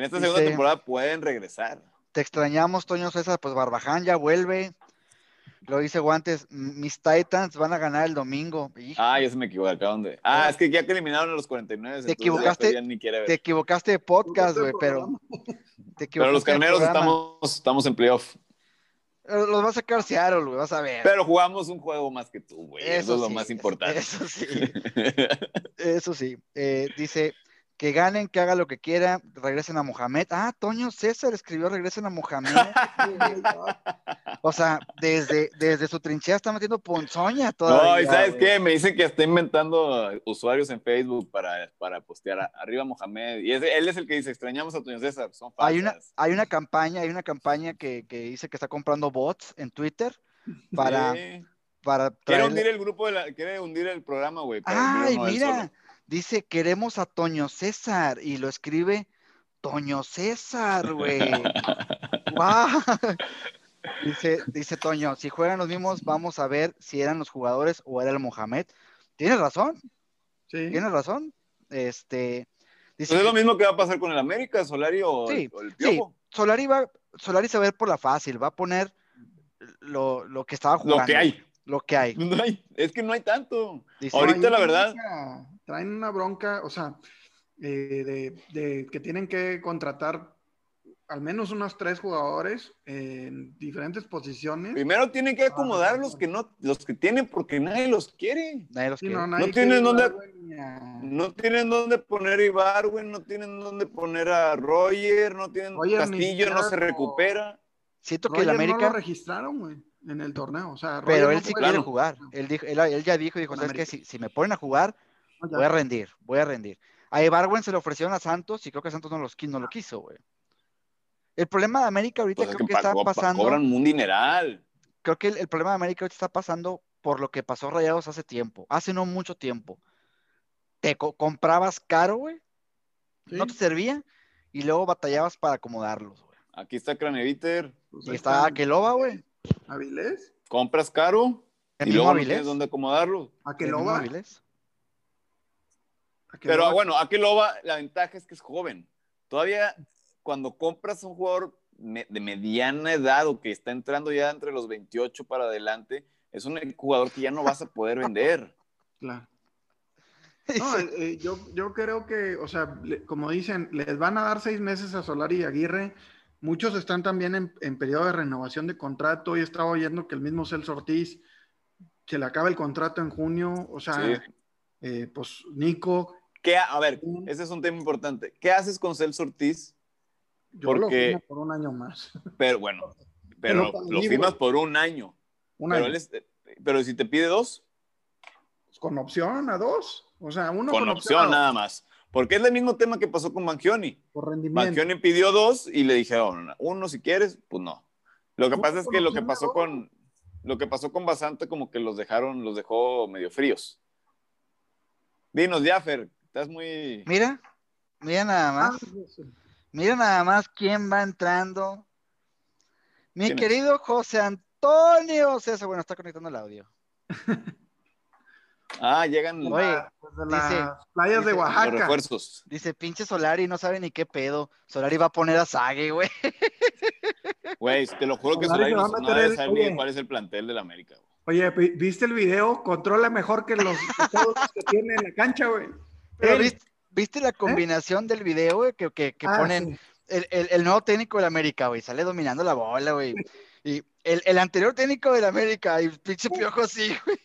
esta Dice- segunda temporada pueden regresar. Te extrañamos, Toño César, pues Barbaján ya vuelve. Lo dice Guantes, mis Titans van a ganar el domingo. Hijo, Ah, ya se me equivoqué. ¿Acá dónde? Ah, es que ya que eliminaron a los 49. Te equivocaste, ni quiere ver. te equivocaste de podcast, güey, pero... te Pero los de carneros estamos, estamos en playoff. Los va a sacar Seattle, güey, vas a ver. Pero jugamos un juego más que tú, güey. Eso, es lo más importante. Eso sí, [LAUGHS] eso sí. Eh, dice, que ganen, que haga lo que quiera, regresen a Mohamed. Ah, Toño César escribió regresen a Mohamed. [LAUGHS] O sea, desde, desde su trinchera está metiendo ponzoña todavía. no, y ¿sabes güey. qué? Me dicen que está inventando usuarios en Facebook para, para postear a- arriba Mohamed. Y es- él es el que dice, extrañamos a Toño César. Son falsas. Hay una, hay una campaña, hay una campaña que, que dice que está comprando bots en Twitter para, Sí. para Quiere hundir el grupo, de la, quiere hundir el programa, güey. Ay, mira, solo. Dice queremos a Toño César y lo escribe Toño César, güey. ¡Guau! [LAUGHS] Dice, dice Toño, si juegan los mismos, vamos a ver si eran los jugadores o era el Mohamed. Tienes razón, Sí. tienes razón. Este, dice Pues es lo mismo que va a pasar con el América, Solari o, Sí, o el sí, Piojo. Solari va, Solari se va a ir por la fácil, va a poner lo, lo que estaba jugando. Lo que hay. Lo que hay. [LAUGHS] No hay. Es que no hay tanto. Dice, Ahorita, la verdad- Traen una bronca, o sea, eh, de, de que tienen que contratar al menos unos tres jugadores en diferentes posiciones. Primero tienen que acomodar los que no, los que tienen porque nadie los quiere. nadie los Sí, quiere. no, nadie No quiere tienen dónde- a- No tienen dónde poner a Ibarwen, no tienen dónde poner a Roger, no tienen Roger Castillo, no se recupera. Siento que el Roger no América, lo registraron, güey, en el torneo. O sea, pero él no sí quiere jugar. Él, dijo, él, él ya dijo, dijo, ¿sabes? América. Si, si me ponen a jugar. Voy a rendir, voy a rendir. A Ibarwen se le ofrecieron a Santos y creo que Santos no, los, no lo quiso, güey. El problema de América ahorita Pues es creo que que está pasando, cobran un dineral. creo que el, el problema de América ahorita está pasando por lo que pasó Rayados hace tiempo, hace no mucho tiempo. Te co- comprabas caro, güey, no te servía y luego batallabas para acomodarlos, güey. Aquí está Craneviter, pues Y está Aqueloba, güey. Avilés, compras caro El y luego no tienes dónde acomodarlo. el mismo Aqueloba. Avilés. Pero Aqueloba. bueno, Akeloba, la ventaja es que es joven. Todavía cuando compras un jugador de mediana edad o que está entrando ya entre los 28 para adelante, es un jugador que ya no vas a poder vender. [LAUGHS] Claro. No, [LAUGHS] eh, eh, yo, yo creo que, o sea, le- como dicen, les van a dar seis meses a Solari y Aguirre. Muchos están también en, en periodo de renovación de contrato. Y estaba oyendo que el mismo Celso Ortiz se le acaba el contrato en junio. O sea, Sí. eh, pues Nico, ¿Qué ha- a ver, Mm. ese es un tema importante. ¿Qué haces con Celso Ortiz? yo lo firmo por un año más. [LAUGHS] Pero bueno, pero lo mí, firmas güey. por un año. Un Pero, año. él es- pero si te pide dos, Con opción a dos. O sea, uno con opción a nada más. Porque es el mismo tema que pasó con Mangioni. Por rendimiento. Mangioni pidió dos y le dijeron, uno si quieres, pues no. Lo que pasa es con que lo que opción pasó con lo que pasó con Basante como que los dejaron, los dejó medio fríos. Dinos, Jaffer, estás muy Mira, mira nada Ah, más. sí. Mira nada más quién va entrando. Mi ¿Quién es? querido José Antonio César. Bueno, está conectando el audio. [LAUGHS] Ah, llegan los Oye, Desde dice- las playas de Oaxaca. refuerzos. Dice, pinche Solari, no sabe ni qué pedo. Solari va a poner a Sague, güey. [LAUGHS] Güey, te lo juro que Solari Solari no, no debe saber cuál es el plantel del América. güey. Oye, vi- ¿viste el video? Controla mejor que los [LAUGHS] que todos los que tiene en la cancha, güey. Pero Él. ¿viste, viste la combinación del video, güey? Que, que, que ¿Eh? Ah, ponen sí. el, el- el nuevo técnico del América, güey. Sale dominando la bola, güey. Y el, el anterior técnico del América, y pinche piojo sí, güey.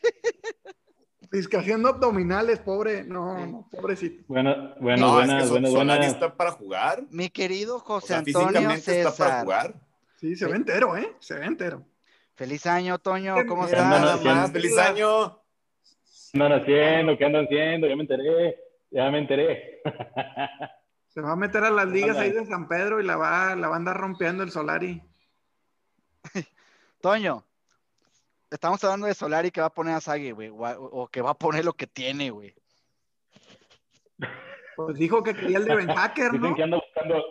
Haciendo abdominales, pobre. No, Sí. no, pobrecito. Bueno, bueno, No, buenas, es que buenas, Solari buenas. está para jugar. Mi querido O José sea, Antonio físicamente está para César. jugar. Sí, se ve entero, ¿eh? Se ve entero. Feliz año, Toño. ¿Cómo estás? Nada ¿quién- más, feliz año. ¿Qué andan haciendo? ¿Qué andan haciendo? Ya me enteré, ya me enteré. Se va a meter a las ligas ahí de San Pedro y la va, la va a andar rompiendo el Solari. [LAUGHS] Toño, estamos hablando de Solari que va a poner a Sagi, güey, o, o, que va a poner lo que tiene, güey. Pues dijo que quería el de Ben Hacker, ¿no? Dicen que andan buscando,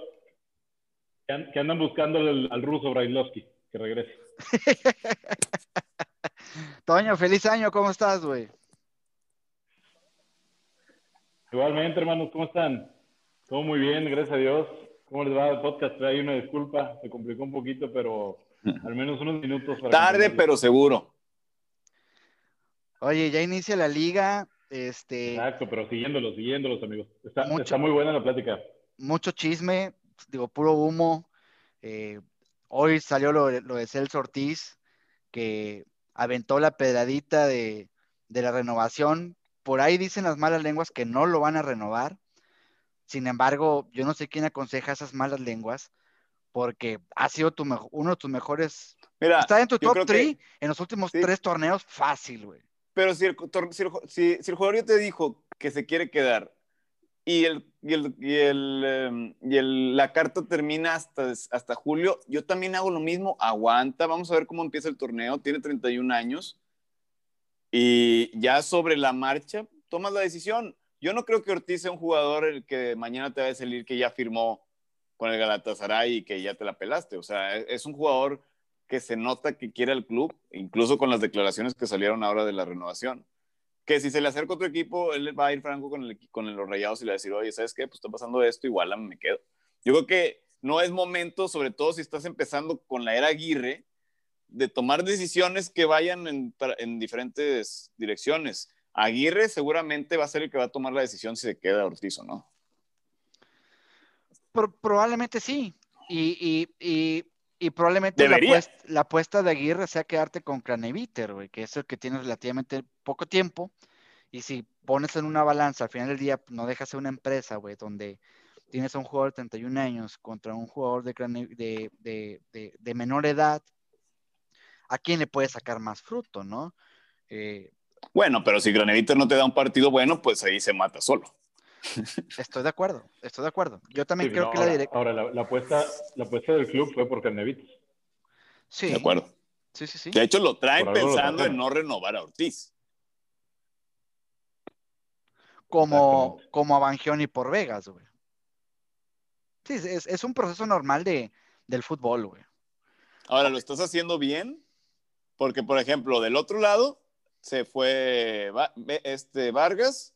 que andan buscando al, al ruso Brailovsky, que regrese. [LAUGHS] Toño, feliz año, ¿cómo estás, güey? Igualmente, hermanos, ¿cómo están? Todo muy bien, gracias a Dios. ¿Cómo les va el podcast? Hay una disculpa, se complicó un poquito, pero [LAUGHS] al menos unos minutos. Para Tarde, pero seguro. Oye, ya inicia la liga. Este, Exacto, pero siguiéndolos, siguiéndolos, amigos. Está, mucho, está muy buena la plática. Mucho chisme, digo, puro humo. Eh, hoy salió lo, lo, de Celso Ortiz, que aventó la pedradita de, de, la renovación. Por ahí dicen las malas lenguas que no lo van a renovar. Sin embargo, yo no sé quién aconseja esas malas lenguas, porque ha sido tu uno de tus mejores. Mira, está en tu top 3 en los últimos sí. tres torneos, fácil, güey. Pero si el, si, el, si, si el, jugador ya te dijo que se quiere quedar y, el, y, el, y, el, y el, la carta termina hasta, hasta julio, yo también hago lo mismo. Aguanta, vamos a ver cómo empieza el torneo. Tiene 31 años y ya sobre la marcha tomas la decisión. Yo no creo que Ortiz sea un jugador el que mañana te va a salir que ya firmó con el Galatasaray y que ya te la pelaste. O sea, es un jugador que se nota que quiere al club, incluso con las declaraciones que salieron ahora de la renovación. Que si se le acerca otro equipo, él va a ir franco con, el, con los rayados y le va a decir, oye, ¿sabes qué? Pues está pasando esto, igual me quedo. Yo creo que no es momento, sobre todo si estás empezando con la era Aguirre, de tomar decisiones que vayan en, en diferentes direcciones. Aguirre seguramente va a ser el que va a tomar la decisión si se queda Ortiz o no. Pro probablemente sí. Y, y, y, y probablemente la apuesta, la apuesta, de Aguirre sea quedarte con Craneviter, güey, que es el que tiene relativamente poco tiempo. Y si pones en una balanza, al final del día no dejas de una empresa, güey, donde tienes a un jugador de 31 años contra un jugador de, de, de, de, de menor edad, ¿a quién le puede sacar más fruto, no? Eh, bueno, pero si Graneviter no te da un partido bueno, pues ahí se mata solo. Estoy de acuerdo, estoy de acuerdo. Yo también sí, creo no, que ahora, la dirección. Ahora, la, la, apuesta, la apuesta del club fue por Carnevitos. Sí. De acuerdo. Sí, sí, sí. De hecho, lo traen pensando lo en no renovar a Ortiz. Como, como a Bangioni por Vegas, güey. Sí, es, es, un proceso normal de, del fútbol, güey. Ahora, ¿lo estás haciendo bien? Porque, por ejemplo, del otro lado se fue este Vargas,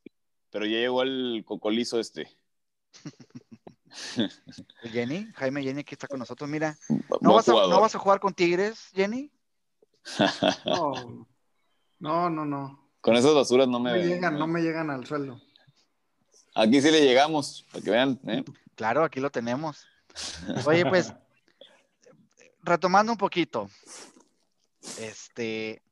pero ya llegó el cocolizo este. [LAUGHS] Jenny, Jaime Jenny aquí está con nosotros, mira. ¿No, vas a, ¿no vas a, jugar con Tigres, Jenny? [LAUGHS] No, no, no. no. Con esas basuras no me, no me llegan, no me llegan al sueldo. Aquí sí le llegamos, para que vean. ¿eh? Claro, aquí lo tenemos. Oye, pues, [LAUGHS] retomando un poquito, este,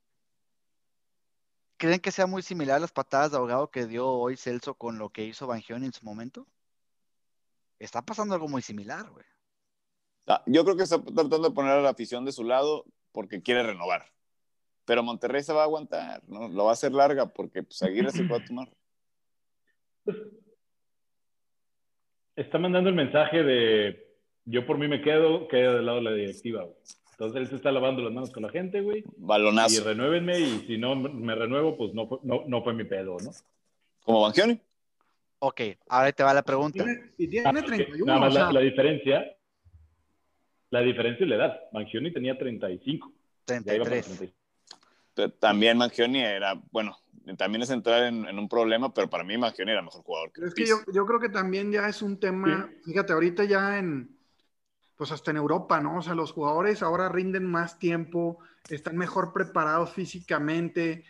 ¿creen que sea muy similar las patadas de ahogado que dio hoy Celso con lo que hizo Bangioni en su momento? Está pasando algo muy similar, güey. Ah, yo creo que está tratando de poner a la afición de su lado porque quiere renovar. Pero Monterrey se va a aguantar, ¿no? Lo va a hacer larga porque pues, Aguirre se va a tomar. Está mandando el mensaje de yo por mí me quedo, queda del lado de la directiva, güey. Entonces él se está lavando las manos con la gente, güey. Balonazo. Y renuévenme y si no me renuevo, pues no, no, no fue mi pedo, ¿no? ¿Como Bangioni? Ok, ahora te va la pregunta. Y tiene, tiene 31. Nada más o sea, la, la, diferencia, la diferencia es la edad. Bangioni tenía 35. 33. Pero también Mangioni era, bueno, también es entrar en, en, un problema, pero para mí Mangioni era mejor jugador. Que es que yo, yo, creo que también ya es un tema, sí. fíjate, ahorita ya en, pues hasta en Europa, ¿no? O sea, los jugadores ahora rinden más tiempo, están mejor preparados físicamente.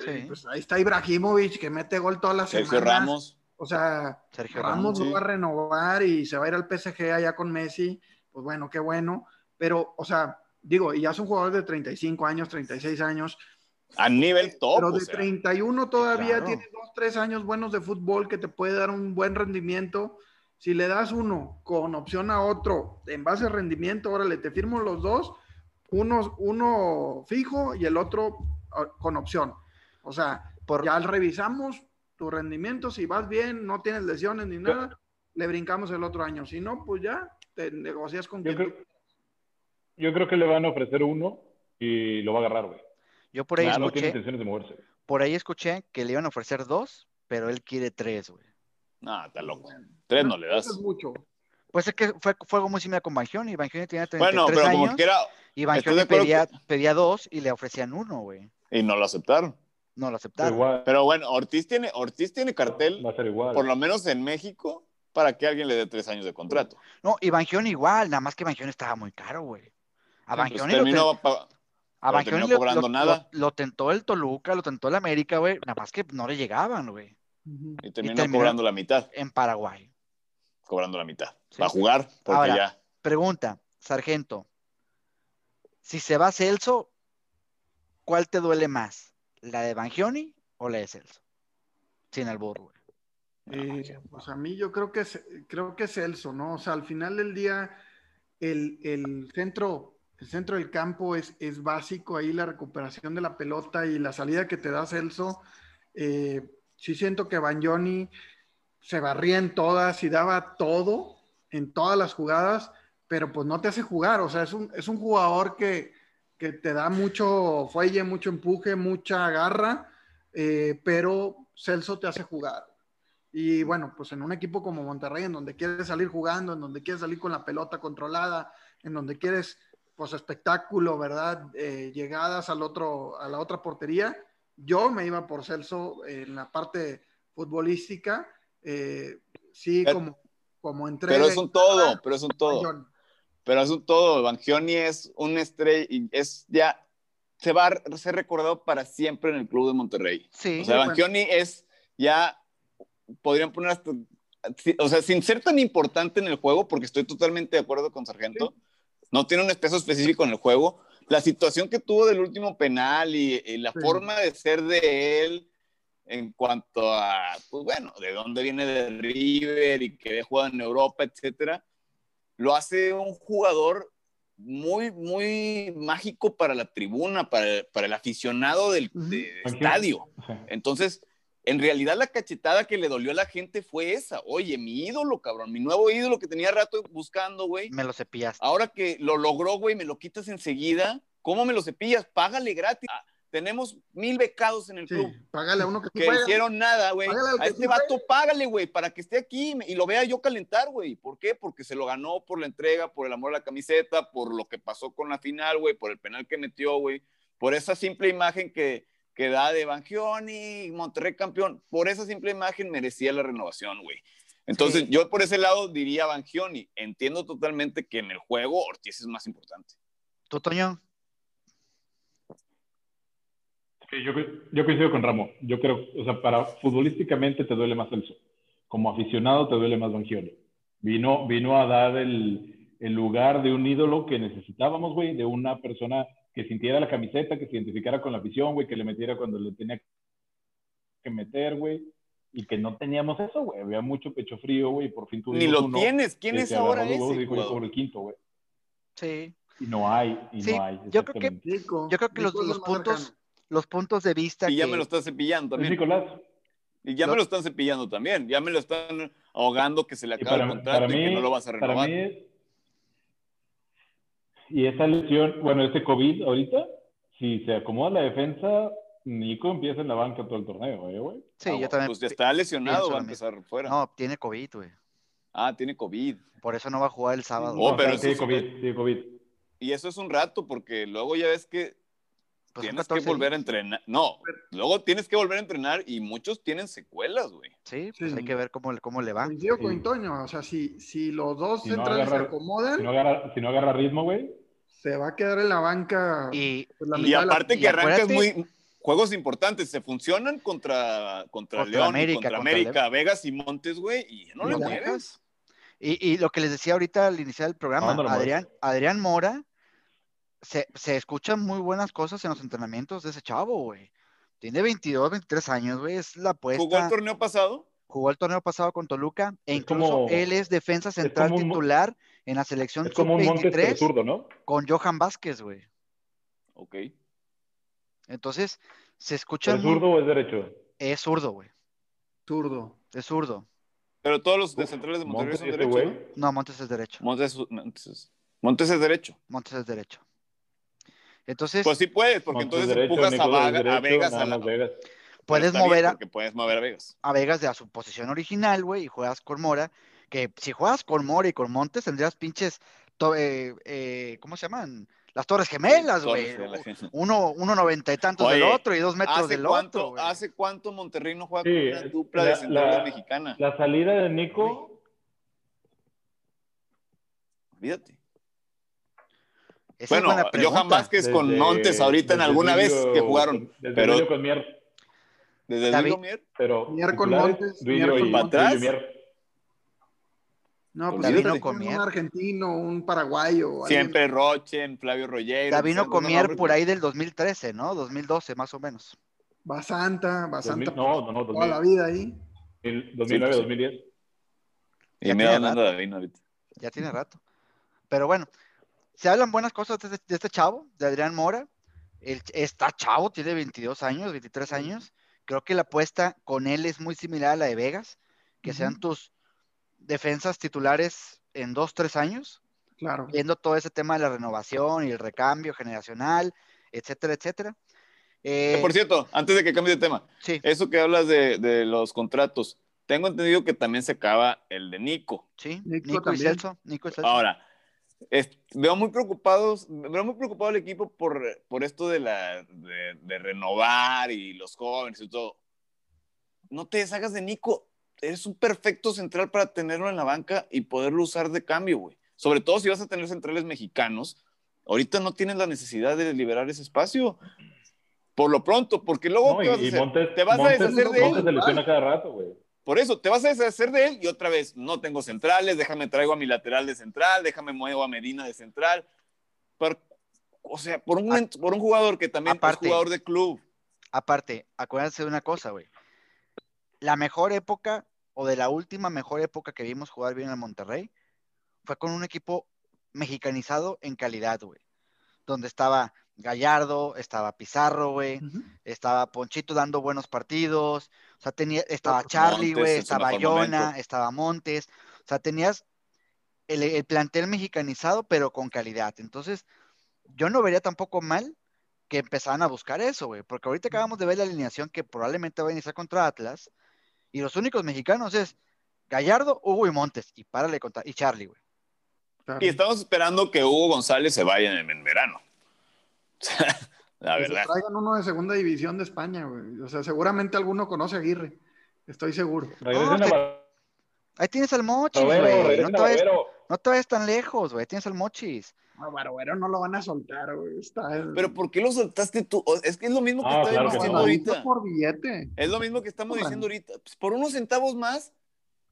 Sí. Pues ahí está Ibrahimovic, que mete gol todas las Sergio semanas. Ramos. O sea, Sergio Ramos, Ramos no sí. va a renovar y se va a ir al PSG allá con Messi. Pues bueno, qué bueno. Pero, o sea, digo, y ya son jugadores de 35 años, 36 años. A nivel top. Pero de o sea. 31 todavía Claro. tiene dos, tres años buenos de fútbol que te puede dar un buen rendimiento. Si le das uno con opción a otro en base a rendimiento, órale, te firmo los dos, uno, uno fijo y el otro ah, con opción. O sea, Por- ya revisamos tu rendimiento, si vas bien, no tienes lesiones ni nada, le brincamos el otro año. Si no, pues ya te negocias con Yo quien creo, yo creo que le van a ofrecer uno y lo va a agarrar, güey. Yo por ahí Ya no tiene escuché, intenciones de moverse. por ahí escuché que le iban a ofrecer dos, pero él quiere tres, güey. No, está loco. Tres no le das. Eso es mucho. Pues es que fue, fue algo muy similar con Bangioni. Bangioni tenía 33 Bueno, pero como años quiera, y Bangioni de acuerdo pedía, pedía dos y le ofrecían uno, güey. y no lo aceptaron. No lo Pero aceptaron. igual, Pero bueno, Ortiz tiene, Ortiz tiene cartel, va a ser igual. por lo menos en México, para que alguien le dé tres años de contrato. No, y Bangioni igual, nada más que Bangioni estaba muy caro, güey. A Pues Bangioni lo, terminó ten- pa- a pero Bangioni terminó lo- cobrando lo- nada. lo- lo tentó el Toluca, lo tentó el América, güey. Nada más que no le llegaban, güey. Y terminó terminó- cobrando la mitad. En Paraguay. Cobrando la mitad. Sí. Para jugar, porque Ahora, ya. Pregunta, Sargento. Si se va Celso, ¿cuál te duele más? ¿La de Bangioni o la de Celso? Sin albur, güey. Eh, pues a mí yo creo que es, creo que es Celso, ¿no? O sea, al final del día, el, el centro, el centro del campo es, es básico, ahí la recuperación de la pelota y la salida que te da Celso. Eh, sí siento que Bagnoni se barría en todas y daba todo en todas las jugadas, pero pues no te hace jugar. O sea, es un, es un jugador que, que te da mucho fuelle, mucho empuje, mucha garra, eh, pero Celso te hace jugar. Y bueno, pues en un equipo como Monterrey, en donde quieres salir jugando, en donde quieres salir con la pelota controlada, en donde quieres, pues, espectáculo, ¿verdad? Eh, llegadas al otro, a la otra portería, yo me iba por Celso en la parte futbolística, eh, sí, Pero- como, como entrega. Pero es un todo, pero es un todo. Pero es un todo. Bangioni es un estrella y es ya. Se va a ser recordado para siempre en el club de Monterrey. Sí. O sea, bueno. Bangioni es ya. Podrían poner hasta. O sea, sin ser tan importante en el juego, porque estoy totalmente de acuerdo con Sargento, no tiene un peso específico en el juego. La situación que tuvo del último penal y, y la Sí. forma de ser de él en cuanto a, pues bueno, de dónde viene de River y que jugado en Europa, etcétera, lo hace un jugador muy, muy mágico para la tribuna, para, para el aficionado del de estadio. Entonces, en realidad la cachetada que le dolió a la gente fue esa. Oye, mi ídolo, cabrón, mi nuevo ídolo que tenía rato buscando, güey. Me lo cepillaste. Ahora que lo logró, güey, me lo quitas enseguida. ¿Cómo me lo cepillas? Págale gratis. Ah, tenemos mil becados en el Sí, club págale a uno que, que juega. hicieron nada, güey. A este vato págale, güey, para que esté aquí y lo vea yo calentar, güey. ¿Por qué? Porque se lo ganó por la entrega, por el amor a la camiseta, por lo que pasó con la final, güey, por el penal que metió, güey, por esa simple imagen que, que da de Bangioni, Monterrey campeón. Por esa simple imagen merecía la renovación, güey. Entonces, Sí. yo por ese lado diría Bangioni. Entiendo totalmente que en el juego Ortiz es más importante. ¿Tú, Toño? Sí, yo, yo coincido con Ramo. Yo creo, o sea, para futbolísticamente te duele más Celso. Como aficionado te duele más Bangioni. Vino, vino a dar el, el lugar de un ídolo que necesitábamos, güey, de una persona que sintiera la camiseta, que se identificara con la afición, güey, que le metiera cuando le tenía que meter, güey. Y que no teníamos eso, güey. Había mucho pecho frío, güey, y por fin tuvimos Ni lo uno tienes. ¿Quién es ahora huevos ese? dijo, yo jugador? cobro el quinto, güey. Sí. Y no hay, y Sí, no hay. yo creo que- Yo creo que los, los puntos, cercano. los puntos de vista Y ya que- me lo están cepillando también. Nicolás. Y ya Lo- me lo están cepillando también. Ya me lo están ahogando que se le acaba el contrato para y que no lo vas a para renovar. mí y esa lesión, bueno, este COVID ahorita, si se acomoda la defensa, Nico empieza en la banca todo el torneo, ¿eh, güey? Sí, yo Ah, también. Pues ya está lesionado, va a empezar fuera. No, tiene COVID, güey. Ah, tiene COVID. Por eso no va a jugar el sábado. Oh, No, pero o sea, eso tiene sí COVID, tiene COVID. Y eso es un rato, porque luego ya ves que Pues tienes que 14 volver a entrenar. No, luego tienes que volver a entrenar y muchos tienen secuelas, güey. Sí, pues Sí. hay que ver cómo, le- cómo le va. Coincido Sí. con Toño, o sea, si, si los dos Si no centrales agarra- se acomodan, Si no agarra, si no agarra ritmo, güey, se va a quedar en la banca. Y, pues, la Y la- aparte y que arrancas muy juegos importantes, se funcionan contra, contra, Contra León, América, contra contra América, Vegas y Montes, güey, y ya no Y le mueves. y, y lo que les decía ahorita al iniciar el programa, No, no Adrián, Adrián Mora, se, se escuchan muy buenas cosas en los entrenamientos de ese chavo, güey. Tiene 22, 23 años, güey. Es la apuesta. ¿Jugó el torneo pasado? Jugó el torneo pasado con Toluca e incluso como- él es defensa central como titular en la selección es como un Montes sub-23 zurdo, ¿no? con Johan Vázquez, güey. Ok. Entonces, se ¿Pero escucha ¿Es zurdo o es derecho? Es zurdo, güey. Zurdo. Es zurdo. Pero todos los de centrales de Monterrey Montes son y ese derechos. güey. ¿no? No, Montes es derecho. Montes, Montes, es- Montes es derecho. Montes es derecho. Entonces, Pues sí puedes, porque Montes entonces derecho, empujas a, Vaga- a Vegas a la. Vegas. mover a, puedes mover a Vegas. a Vegas de a su posición original, güey, y juegas con Mora. Que si juegas con Mora y con Montes, tendrías pinches, to- eh, eh, ¿cómo se llaman? Las Torres Gemelas, güey. [LAUGHS] Uno, uno noventa y tantos del otro y dos metros ¿Hace del cuánto, otro. ¿Hace cuánto Monterrey no juega Sí, con una dupla de la- la- mexicana? La salida de Nico, Olvídate. Esa es Bueno, Johan. Vázquez con desde- Montes ahorita en alguna vez que jugaron. Desde pero- con Mier, Desde David- Mier, pero Mier con Montes, Mier con y- Montes. Y. No, pues Davino siempre Comier. un argentino, un paraguayo. alguien- siempre Rochen, Flavio Rollero. Davino pues, Comier nombre, por pues. ahí del 2013, ¿no? 2012 más o menos. Basanta, Basanta. 2000, no, no, no, Toda la 2000, vida ahí. 2009, Sí, 2010. Y Ya mira tiene dónde anda rato. Davino ahorita. Ya tiene rato. Pero bueno, se hablan buenas cosas de este, de este chavo, de Adrián Mora. Él está chavo, tiene 22 años, 23 años. Creo que la apuesta con él es muy similar a la de Vegas, que sean Ujú. tus defensas titulares en dos, tres años, Claro. viendo todo ese tema de la renovación y el recambio generacional, etcétera, etcétera. Eh, por cierto, antes de que cambie de tema, sí, eso que hablas de, de los contratos, tengo entendido que también se acaba el de Nico. sí, Nico Nico, y. Celso, Nico y Celso. Ahora, es- veo muy preocupados, veo muy preocupado el equipo por, por esto de, la, de, de renovar y los jóvenes y todo. No te deshagas de Nico. Eres un perfecto central para tenerlo en la banca y poderlo usar de cambio, güey. Sobre todo si vas a tener centrales mexicanos. Ahorita no tienes la necesidad de liberar ese espacio. Por lo pronto, porque luego, No, ¿qué y, vas a y hacer? Montes, te vas Montes- a deshacer de Montes él. se lesiona cada rato, güey. Por eso, te vas a deshacer de él y otra vez, no tengo centrales, déjame traigo a mi lateral de central, déjame muevo a Medina de central. Por- o sea, por un, por un jugador que también Aparte. es jugador de club. Aparte, acuérdense de una cosa, güey. La mejor época, o de la última mejor época que vimos jugar bien en Monterrey, fue con un equipo mexicanizado en calidad, güey. Donde estaba Gallardo, estaba Pizarro, güey, estaba Ponchito dando buenos partidos, o sea, tenía, estaba Charlie, güey, estaba Yona, momento. estaba Montes, o sea, tenías el, el plantel mexicanizado, pero con calidad. Entonces, yo no vería tampoco mal que empezaran a buscar eso, güey, porque ahorita acabamos de ver la alineación que probablemente va a iniciar contra Atlas, y los únicos mexicanos es Gallardo, Hugo y Montes, y párale contra, y Charlie, güey. Y estamos esperando que Hugo González se vaya en, en verano. [LAUGHS] la Que se verdad. traigan uno de segunda división de España, güey. O sea, seguramente alguno conoce a Aguirre. Estoy seguro. Regresen No, a te- Ahí tienes al Mochis, güey, no no te vayas tan lejos, güey, tienes al Mochis. A Barovero no lo van a soltar, güey. Está Pero ¿por qué lo soltaste tú? Es que es lo mismo que Ah, estamos claro diciendo no. ahorita. por billete. Es lo mismo que estamos diciendo ahorita. Pues por unos centavos más,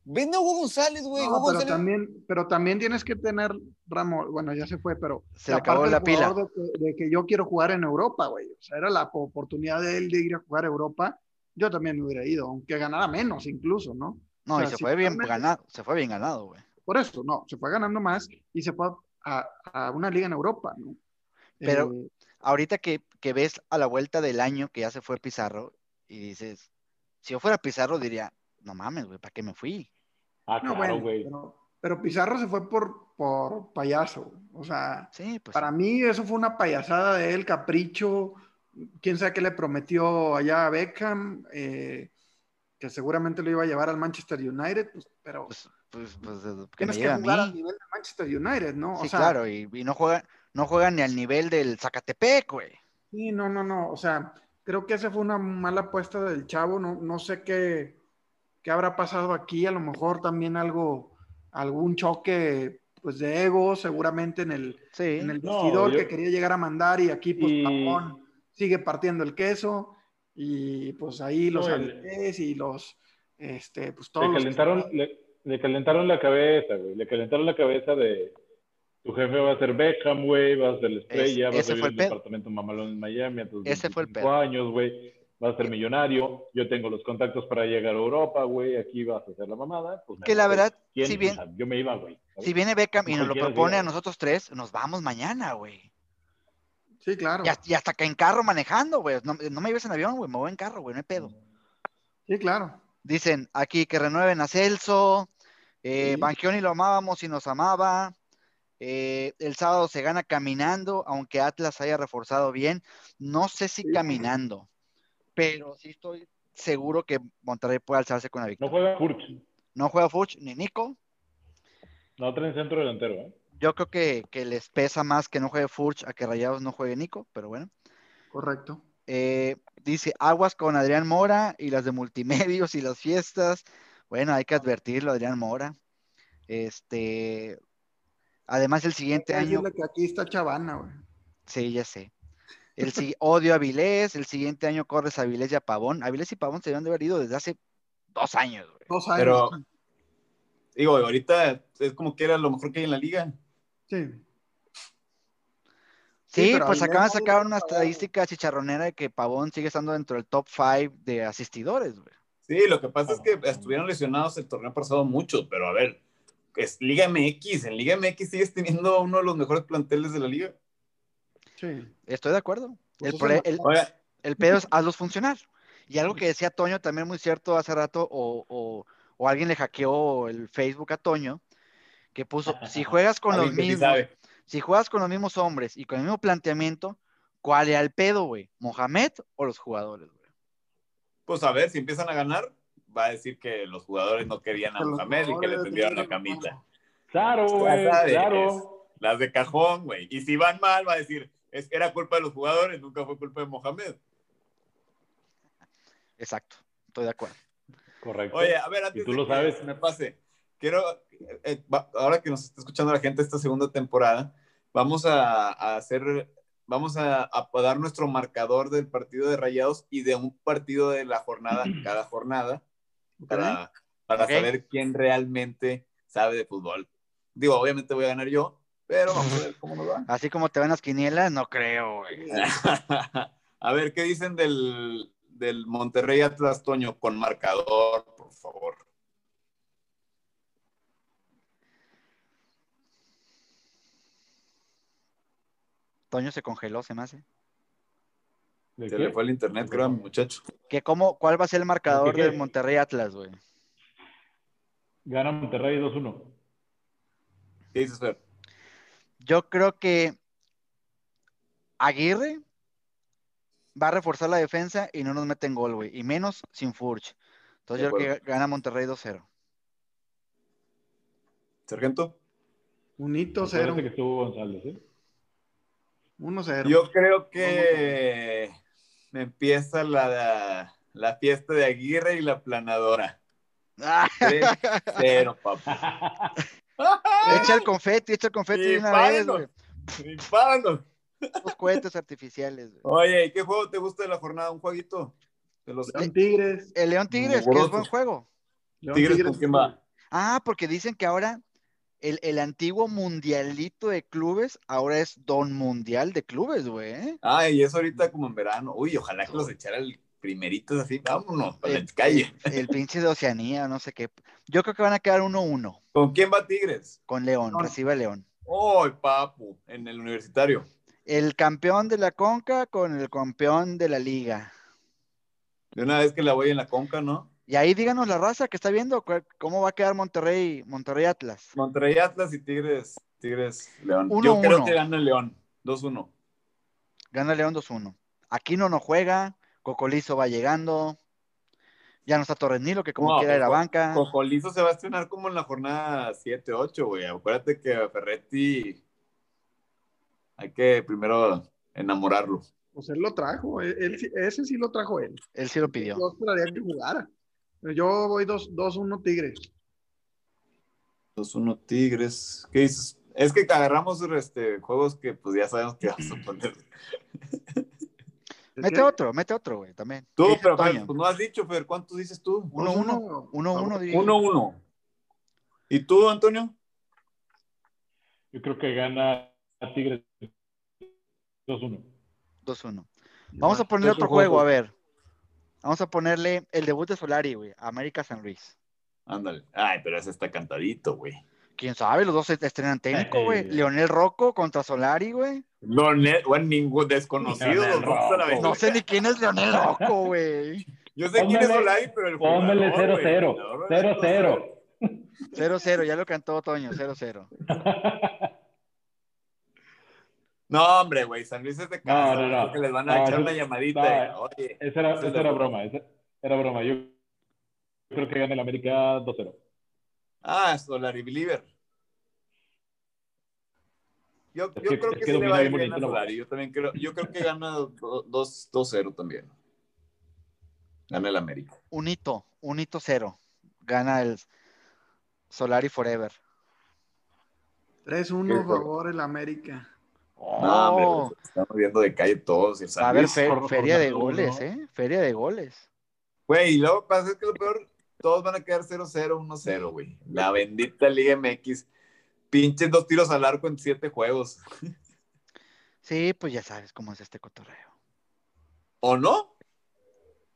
vende a Hugo González, güey. No, Hugo pero González- también, pero también tienes que tener, Ramos, bueno, ya se fue, pero Se le acabó la pila. De, que- de que yo quiero jugar en Europa, güey. O sea, era la oportunidad de él de ir a jugar a Europa. Yo también me hubiera ido, aunque ganara menos incluso, ¿no? No, O sea, y se si fue bien ganado, se fue bien ganado, güey. Por eso, no, se fue ganando más y se fue a, a una liga en Europa, ¿no? Pero- Eh, Ahorita que, que ves a la vuelta del año que ya se fue Pizarro y dices, si yo fuera Pizarro diría, no mames, güey, ¿para qué me fui? Ah, no, claro, bueno, güey. pero, pero Pizarro se fue por, por payaso. O sea, Sí, pues para mí eso fue una payasada de él, capricho. Quién sabe qué le prometió allá a Beckham, eh, que seguramente lo iba a llevar al Manchester United, pues, pero pues, pues, pues, que me tienes lleve que a jugar al mí. nivel del Manchester United, ¿no? Sí, o sea, claro, y, y no juega, no juega ni al nivel del Zacatepec, güey. Sí, no, no, no. O sea, creo que esa fue una mala apuesta del chavo. No, no sé qué, qué habrá pasado aquí. A lo mejor también algo, algún choque pues de ego, seguramente en el, Sí. en el No, vestidor yo- que quería llegar a mandar y aquí pues Y- Pavón sigue partiendo el queso y pues ahí los No, el- y los este pues todos Le los calentaron, le, le calentaron la cabeza, güey. Le calentaron la cabeza de tu jefe va a ser Beckham, güey, va a ser la estrella, va a ser el el pedo. departamento mamalón en Miami a tus Ese fue el 25 años, güey. Vas a ser millonario, yo tengo los contactos para llegar a Europa, güey, aquí vas a hacer la mamada. Pues Que la verdad, si bien- yo me iba, güey. Si viene Beckham y No nos lo propone a nosotros tres, nos vamos mañana, güey. sí claro Y, hasta- y hasta que en carro manejando, güey. No, no me lleves en avión, güey, me voy en carro, güey, no hay pedo. sí claro Dicen aquí que renueven a Celso. Eh, Sí. Lo amábamos y nos amaba. Eh, el sábado se gana caminando, aunque Atlas haya reforzado bien. No sé si Sí. caminando, pero sí estoy seguro que Monterrey puede alzarse con la No victoria. juega Furch. No juega Fuchs ni Nico. No traen centro delantero, ¿eh? Yo creo que, que les pesa más que no juegue Furch a que Rayados no juegue Nico, pero bueno. Correcto. Eh, dice aguas con Adrián Mora y las de multimedios y las fiestas. Bueno, hay que advertirlo, Adrián Mora. Este, además el siguiente año, que aquí está Chavana, güey. sí, ya sé. El si- odio a Avilés, el siguiente año corres a Avilés y a Pavón. Avilés y Pavón se deben de haber ido desde hace dos años, güey. Dos años. Pero, digo, ahorita es como que era lo mejor que hay en la liga. Sí. Sí, pues acaban de sacar una estadística chicharronera de que Pavón sigue estando dentro del top 5 de asistidores, güey. Sí, lo que pasa es que estuvieron lesionados el torneo pasado muchos, pero a ver, es Liga MX. En Liga MX sigues teniendo uno de los mejores planteles de la liga. Sí. Estoy de acuerdo. Pues El, pre- pedo es hazlos funcionar. Y algo que decía Toño también muy cierto hace rato, o, o- o alguien le hackeó el Facebook a Toño, que puso, [LAUGHS] si juegas con los mismos, si juegas con los mismos hombres y con el mismo planteamiento, ¿cuál era el pedo, güey? ¿Mohamed o los jugadores, güey? Pues a ver, si empiezan a ganar, va a decir que los jugadores no querían a Mohamed y que le tendieron la camita. Claro, güey, claro. Las de cajón, güey. Y si van mal, va a decir, es que era culpa de los jugadores, nunca fue culpa de Mohamed. Exacto, estoy de acuerdo. Correcto. Oye, a ver, antes Y tú de lo que sabes. me pase, quiero, eh, va- ahora que nos está escuchando la gente esta segunda temporada, vamos a, a hacer, vamos a, a dar nuestro marcador del partido de Rayados y de un partido de la jornada, [CLEARS THROAT] cada jornada, para, para saber quién realmente sabe de fútbol. Digo, obviamente voy a ganar yo, pero vamos a ver cómo nos va. Así como te ven las quinielas, no creo, güey. [LAUGHS] a ver, ¿qué dicen del, del Monterrey Atlas Toño con marcador, por favor? Toño se congeló, se me hace. ¿De Se qué? le fue el internet, creo, muchacho. ¿Qué, cómo, ¿Cuál va a ser el marcador qué? del Monterrey Atlas, güey? Gana Monterrey 2-1. ¿Qué dices, Fer? Yo creo que Aguirre va a reforzar la defensa y no nos meten gol, güey. Y menos sin Furch. Entonces yo creo que gana Monterrey 2-0. ¿Sargento? Un hito Me cero. que estuvo González, ¿eh? 1-0. Yo creo que me empieza la, la fiesta de Aguirre y la planadora. 3-0, papá. [LAUGHS] echa el confeti, echa el confeti de una vez, Disparando. güey. Los cohetes artificiales, güey. Oye, ¿y qué juego te gusta de la jornada? ¿Un jueguito? De los León Tigres. El León Tigres, que es buen juego. León Tigres, ¿con quién va? Ah, porque dicen que ahora el, el antiguo mundialito de clubes ahora es don mundial de clubes, güey. ¿eh? Ah, y es ahorita como en verano. Uy, ojalá que los echara el primerito así. Vámonos, para la El, calle. el- el pinche de Oceanía, no sé qué. Yo creo que van a quedar 1-1 ¿Con quién va Tigres? con León, León. recibe a León. ¡Oh, papu! En el universitario. El campeón de la Conca con el campeón de la liga. De una vez que la voy en la conca, ¿no? Y ahí díganos la raza que está viendo cómo va a quedar Monterrey, Monterrey Atlas. Monterrey Atlas y Tigres, Tigres León. Uno, Yo creo uno. que gana el León. 2-1. Gana León 2-1. Aquino no juega, Cocolizo va llegando. Ya no está Torres Nilo, que como No, quiera era banca. Cocolizo se va a estrenar como en la jornada 7-8, güey. Acuérdate que a Ferretti hay que primero enamorarlo. Pues él lo trajo. él- ese sí lo trajo él. Él sí lo pidió. Yo esperaría que jugara. Yo voy 2-1 Tigres. 2-1 Tigres. ¿Qué dices? Es que agarramos este, juegos que pues ya sabemos que vas a [LAUGHS] poner. Mete otro, mete otro, güey, también. Tú, ¿Qué dice pero Fer, pues no has dicho, Fer, ¿cuántos dices tú? 1-1. 1-1, diría. 1-1. ¿Y tú, Antonio? Yo creo que gana Tigres 2-1. 2-1. Vamos a poner otro otro juego, juego. a ver. Vamos a ponerle el debut de Solari, güey. América San Luis. Ándale. Ay, pero ese está cantadito, güey. Quién sabe, los dos se estrenan técnico, güey. Ey. Leonel Rocco contra Solari, güey. No, ne- bueno, ningún desconocido. Leonel los dos a la vez. No sé ni quién es Leonel Rocco, güey. [LAUGHS] Yo sé quién es Solari, pero el jugador, Póngale güey, 0-0. el jugador vale 0-0. 0-0, ya lo cantó Toño, 0-0. [LAUGHS] No, hombre, güey, San Luis es de casa. No, no, no. que les van a No, echar una llamadita. no, Oye, Esa era, Esa es era broma. broma. Esa era broma. Yo creo que gana el América 2-0. ah, Solari Believer. Yo, Es yo que- creo es que, que sí le va a ir bien a. Solari. Yo también creo, yo creo que gana do- dos- 2-0 también. Gana el América. Un hito, un hito cero. Gana el Solari Forever. 3-1 Qué favor el América. No, hombre, estamos viendo de calle todos. y el a Luis. fe- feria de goles, ¿eh? Feria de goles. Güey, y luego pasa es que lo peor, todos van a quedar 0-0, 1-0, güey. La bendita Liga MX. Pinches dos tiros al arco en siete juegos. Sí, pues ya sabes cómo es este cotorreo. ¿O no?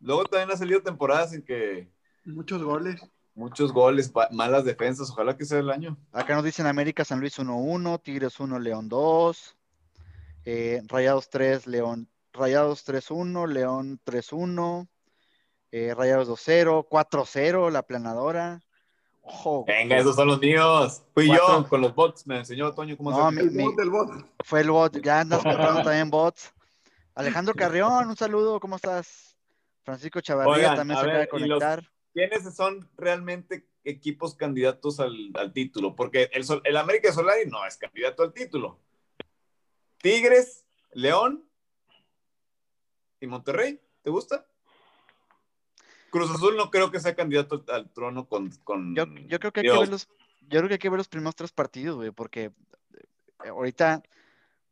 Luego también ha salido temporadas en que Muchos goles. muchos goles, malas defensas. Ojalá que sea el año. Acá nos dicen América San Luis 1-1, Tigres 1, León 2, eh, Rayados 3, León, Rayados 3-1, León 3-1, eh, Rayados 2-0, 4-0, la planadora. Ojo, Venga, esos son los míos. Fui Cuatro. yo con los bots. Me enseñó Toño cómo No, hacer. mi- El mi- bot del bot. fue el bot, ya andas comprando también bots. Alejandro Carrión, un saludo, ¿cómo estás? Francisco Chavarría Oigan, también se acaba de ver, y los- conectar. ¿Quiénes son realmente equipos candidatos al, al título? Porque el, el América de Solari no es candidato al título. Tigres, León y Monterrey. ¿Te gusta? Cruz Azul no creo que sea candidato al, al trono con, con Yo, yo creo que hay que ver los, yo creo que hay que ver los primeros tres partidos, güey, porque eh, ahorita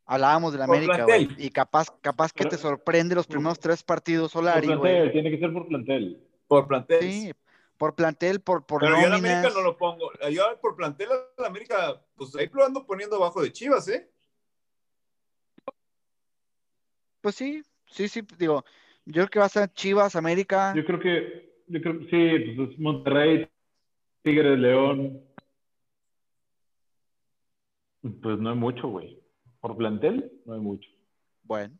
hablábamos del Por América, güey, y capaz, capaz que te sorprende los primeros tres partidos Por Solari, güey. plantel, tiene que ser por plantel. por plantel. Sí, por plantel, por, por Pero yo al nóminas. América no lo pongo. Yo por plantel América, pues ahí lo ando poniendo abajo de Chivas, ¿eh? Pues sí, sí, sí, digo, yo creo que va a ser Chivas, América. Yo creo que, yo creo que sí, pues es Monterrey, Tigres, León. Pues no hay mucho, güey. Por plantel, no hay mucho. Bueno.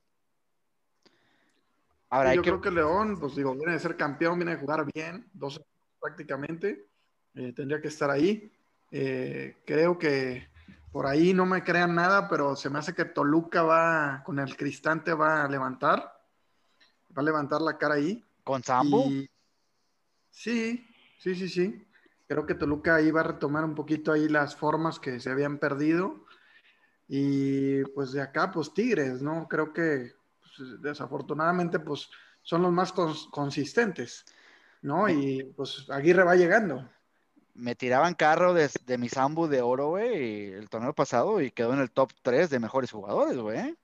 Ahora yo que, creo que León, pues digo, viene de ser campeón, viene de jugar bien, dos prácticamente. eh, tendría que estar ahí. Eh, creo que por ahí no me crean nada, pero se me hace que Toluca va, con el Cristante va a levantar. Va a levantar la cara ahí. con Sambo. Y- Sí, sí, sí, sí. Creo que Toluca ahí va a retomar un poquito ahí las formas que se habían perdido. Y pues de acá, pues Tigres, ¿no? Creo que pues, desafortunadamente, pues son los más cons- consistentes, ¿no? Y pues Aguirre va llegando. Me tiraban carro de, de mi Sambu de oro, güey, el torneo pasado y quedó en el top 3 de mejores jugadores, güey.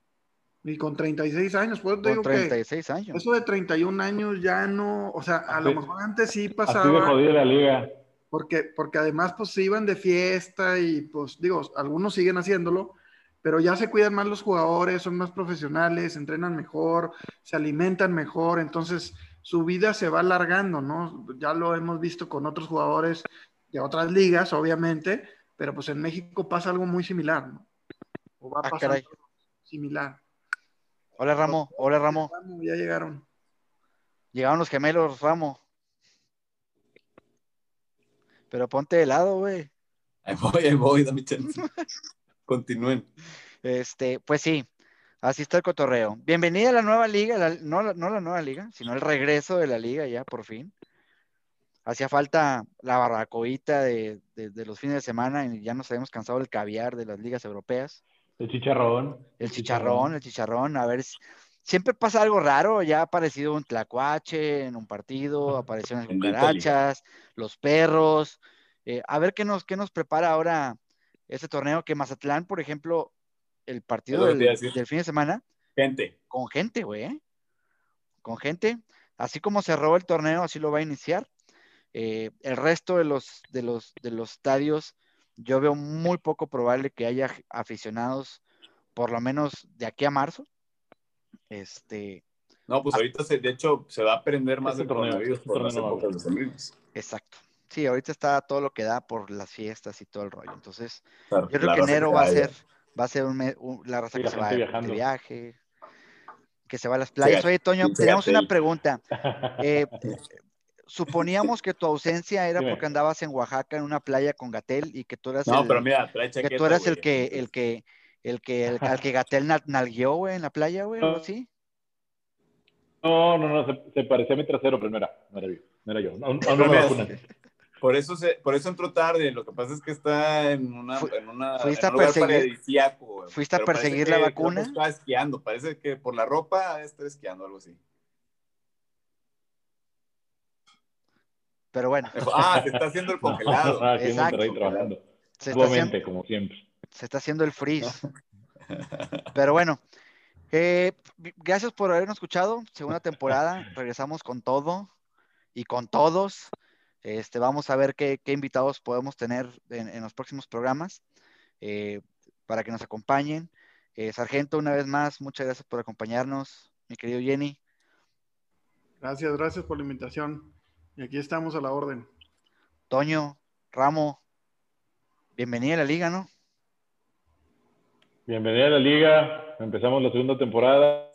Y con 36 años, pues te Con digo que 36 años. eso de 31 años ya no, o sea, a lo mejor antes sí Así de pasaba. jodida la liga. Porque, porque además pues se iban de fiesta y pues digo, algunos siguen haciéndolo, pero ya se cuidan más los jugadores, son más profesionales, entrenan mejor, se alimentan mejor, entonces su vida se va alargando, ¿no? Ya lo hemos visto con otros jugadores de otras ligas, obviamente, pero pues en México pasa algo muy similar, ¿no? O va a Ah, pasar caray. algo similar. Hola, Ramo. Hola, Ramo. Ya llegaron. Llegaron los gemelos, Ramo. Pero ponte de lado, güey. Ahí voy, ahí voy, dame chance. [LAUGHS] Continúen. Este, pues sí, así está el cotorreo. Bienvenida a la nueva liga, la- no, la- no la nueva liga, sino el regreso de la liga ya, por fin. Hacía falta la barbacoita de, de- de los fines de semana y ya nos habíamos cansado del caviar de las ligas europeas. El chicharrón. El chicharrón, el chicharrón, a ver, si- siempre pasa algo raro, ya ha aparecido un tlacuache en un partido, [LAUGHS] aparecieron las cucarachas, los perros, eh, a ver qué nos, qué nos prepara ahora este torneo, que Mazatlán, por ejemplo, el partido del, del fin de semana, Gente, con gente, güey, ¿eh? con gente, así como cerró el torneo, así lo va a iniciar. Eh, el resto de los, de los, de los estadios, yo veo muy poco probable que haya aficionados, por lo menos de aquí a marzo. Este, no, pues ahorita se, de hecho se va a aprender más de torneo, coronavirus por las épocas de Luis. exacto. Sí, ahorita está todo lo que da por las fiestas y todo el rollo. Entonces, Claro, yo creo que enero va a ser, va a ser un, me- un- la raza Sí, que la se va de viaje, que se va a las playas. Sí, Oye, Toño, sí, sí. una pregunta. [LAUGHS] Eh, suponíamos que tu ausencia era Dime. porque andabas en Oaxaca en una playa con Gatel y que tú eras No, el, pero mira, trae que tú eras el que, el que, el que, el, al [LAUGHS] que Gatel nal- nalgueó, güey, en la playa, güey, algo así. No, no, no, se, se parecía a mi trasero, pero no era, no era yo, no era yo. No me. [LAUGHS] Por eso, se, por eso entró tarde. Lo que pasa es que está en, una, Fu- en, una, fuiste en a un lugar perseguir- fuiste a perseguir la vacuna. Estaba esquiando. Parece que por la ropa está esquiando, algo así. Pero bueno, [LAUGHS] Ah, se está haciendo el congelado. [LAUGHS] Ah, Exacto. Trabajando. se está, haciendo, como siempre. se está haciendo el freeze. [LAUGHS] Pero bueno, eh, gracias por habernos escuchado. Segunda temporada, regresamos con todo y con todos. Este, vamos a ver qué, qué invitados podemos tener en, en los próximos programas eh, para que nos acompañen. Eh, Sargento, una vez más, muchas gracias por acompañarnos, mi querido Jenny. Gracias, gracias por la invitación. Y aquí estamos a la orden. Toño, Ramo, bienvenida a la liga, ¿no? Bienvenida a la liga. Empezamos la segunda temporada.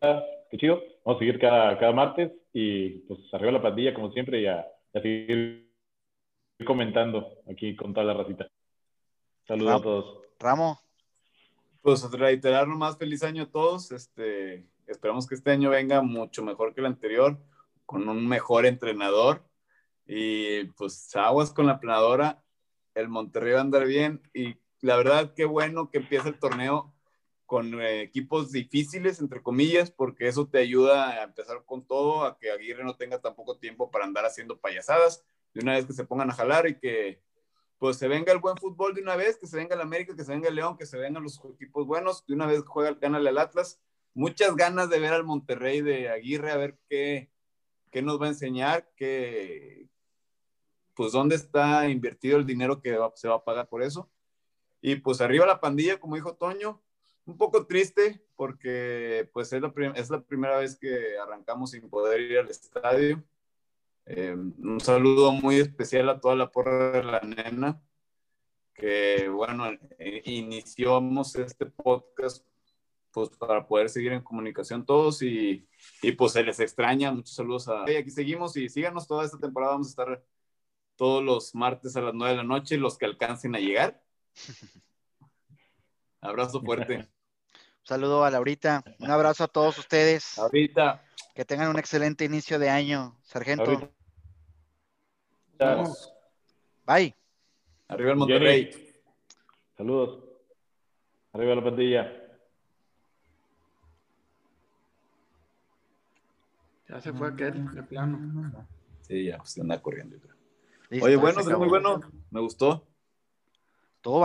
Qué chido. Vamos a seguir cada, cada martes y pues arriba la pandilla como siempre y a, a seguir comentando aquí con toda la racita. Saludos a todos. Ramo, Pues reiterar nomás feliz año a todos. Este, esperamos que este año venga mucho mejor que el anterior, con un mejor entrenador. Y pues aguas con la planadora. El Monterrey va a andar bien. Y la verdad, qué bueno que empiece el torneo con eh, equipos difíciles, entre comillas, porque eso te ayuda a empezar con todo, a que Aguirre no tenga tampoco tiempo para andar haciendo payasadas. De una vez que se pongan a jalar y que pues se venga el buen fútbol de una vez, que se venga el América, que se venga el León, que se vengan los equipos buenos, de una vez juega, gánale al Atlas. Muchas ganas de ver al Monterrey de Aguirre, a ver qué, qué nos va a enseñar, qué, pues dónde está invertido el dinero que se va a pagar por eso. Y pues arriba la pandilla, como dijo Toño, un poco triste porque pues es la, es la primera vez que arrancamos sin poder ir al estadio. Eh, un saludo muy especial a toda la porra de la nena, que bueno, eh, iniciamos este podcast pues para poder seguir en comunicación todos y, y pues se les extraña. Muchos saludos a... Y aquí seguimos y síganos toda esta temporada. Vamos a estar todos los martes a las 9 de la noche, los que alcancen a llegar. [LAUGHS] Abrazo fuerte. un saludo a Laurita, un abrazo a todos ustedes, Ahorita. que tengan un excelente inicio de año. Sargento. Vamos. bye. Arriba el Monterrey. Saludos. Arriba la pandilla. Ya se fue aquel, de plano. Sí, ya, pues anda corriendo. yo creo. Listo, Oye, bueno, muy bueno. Me gustó. Todo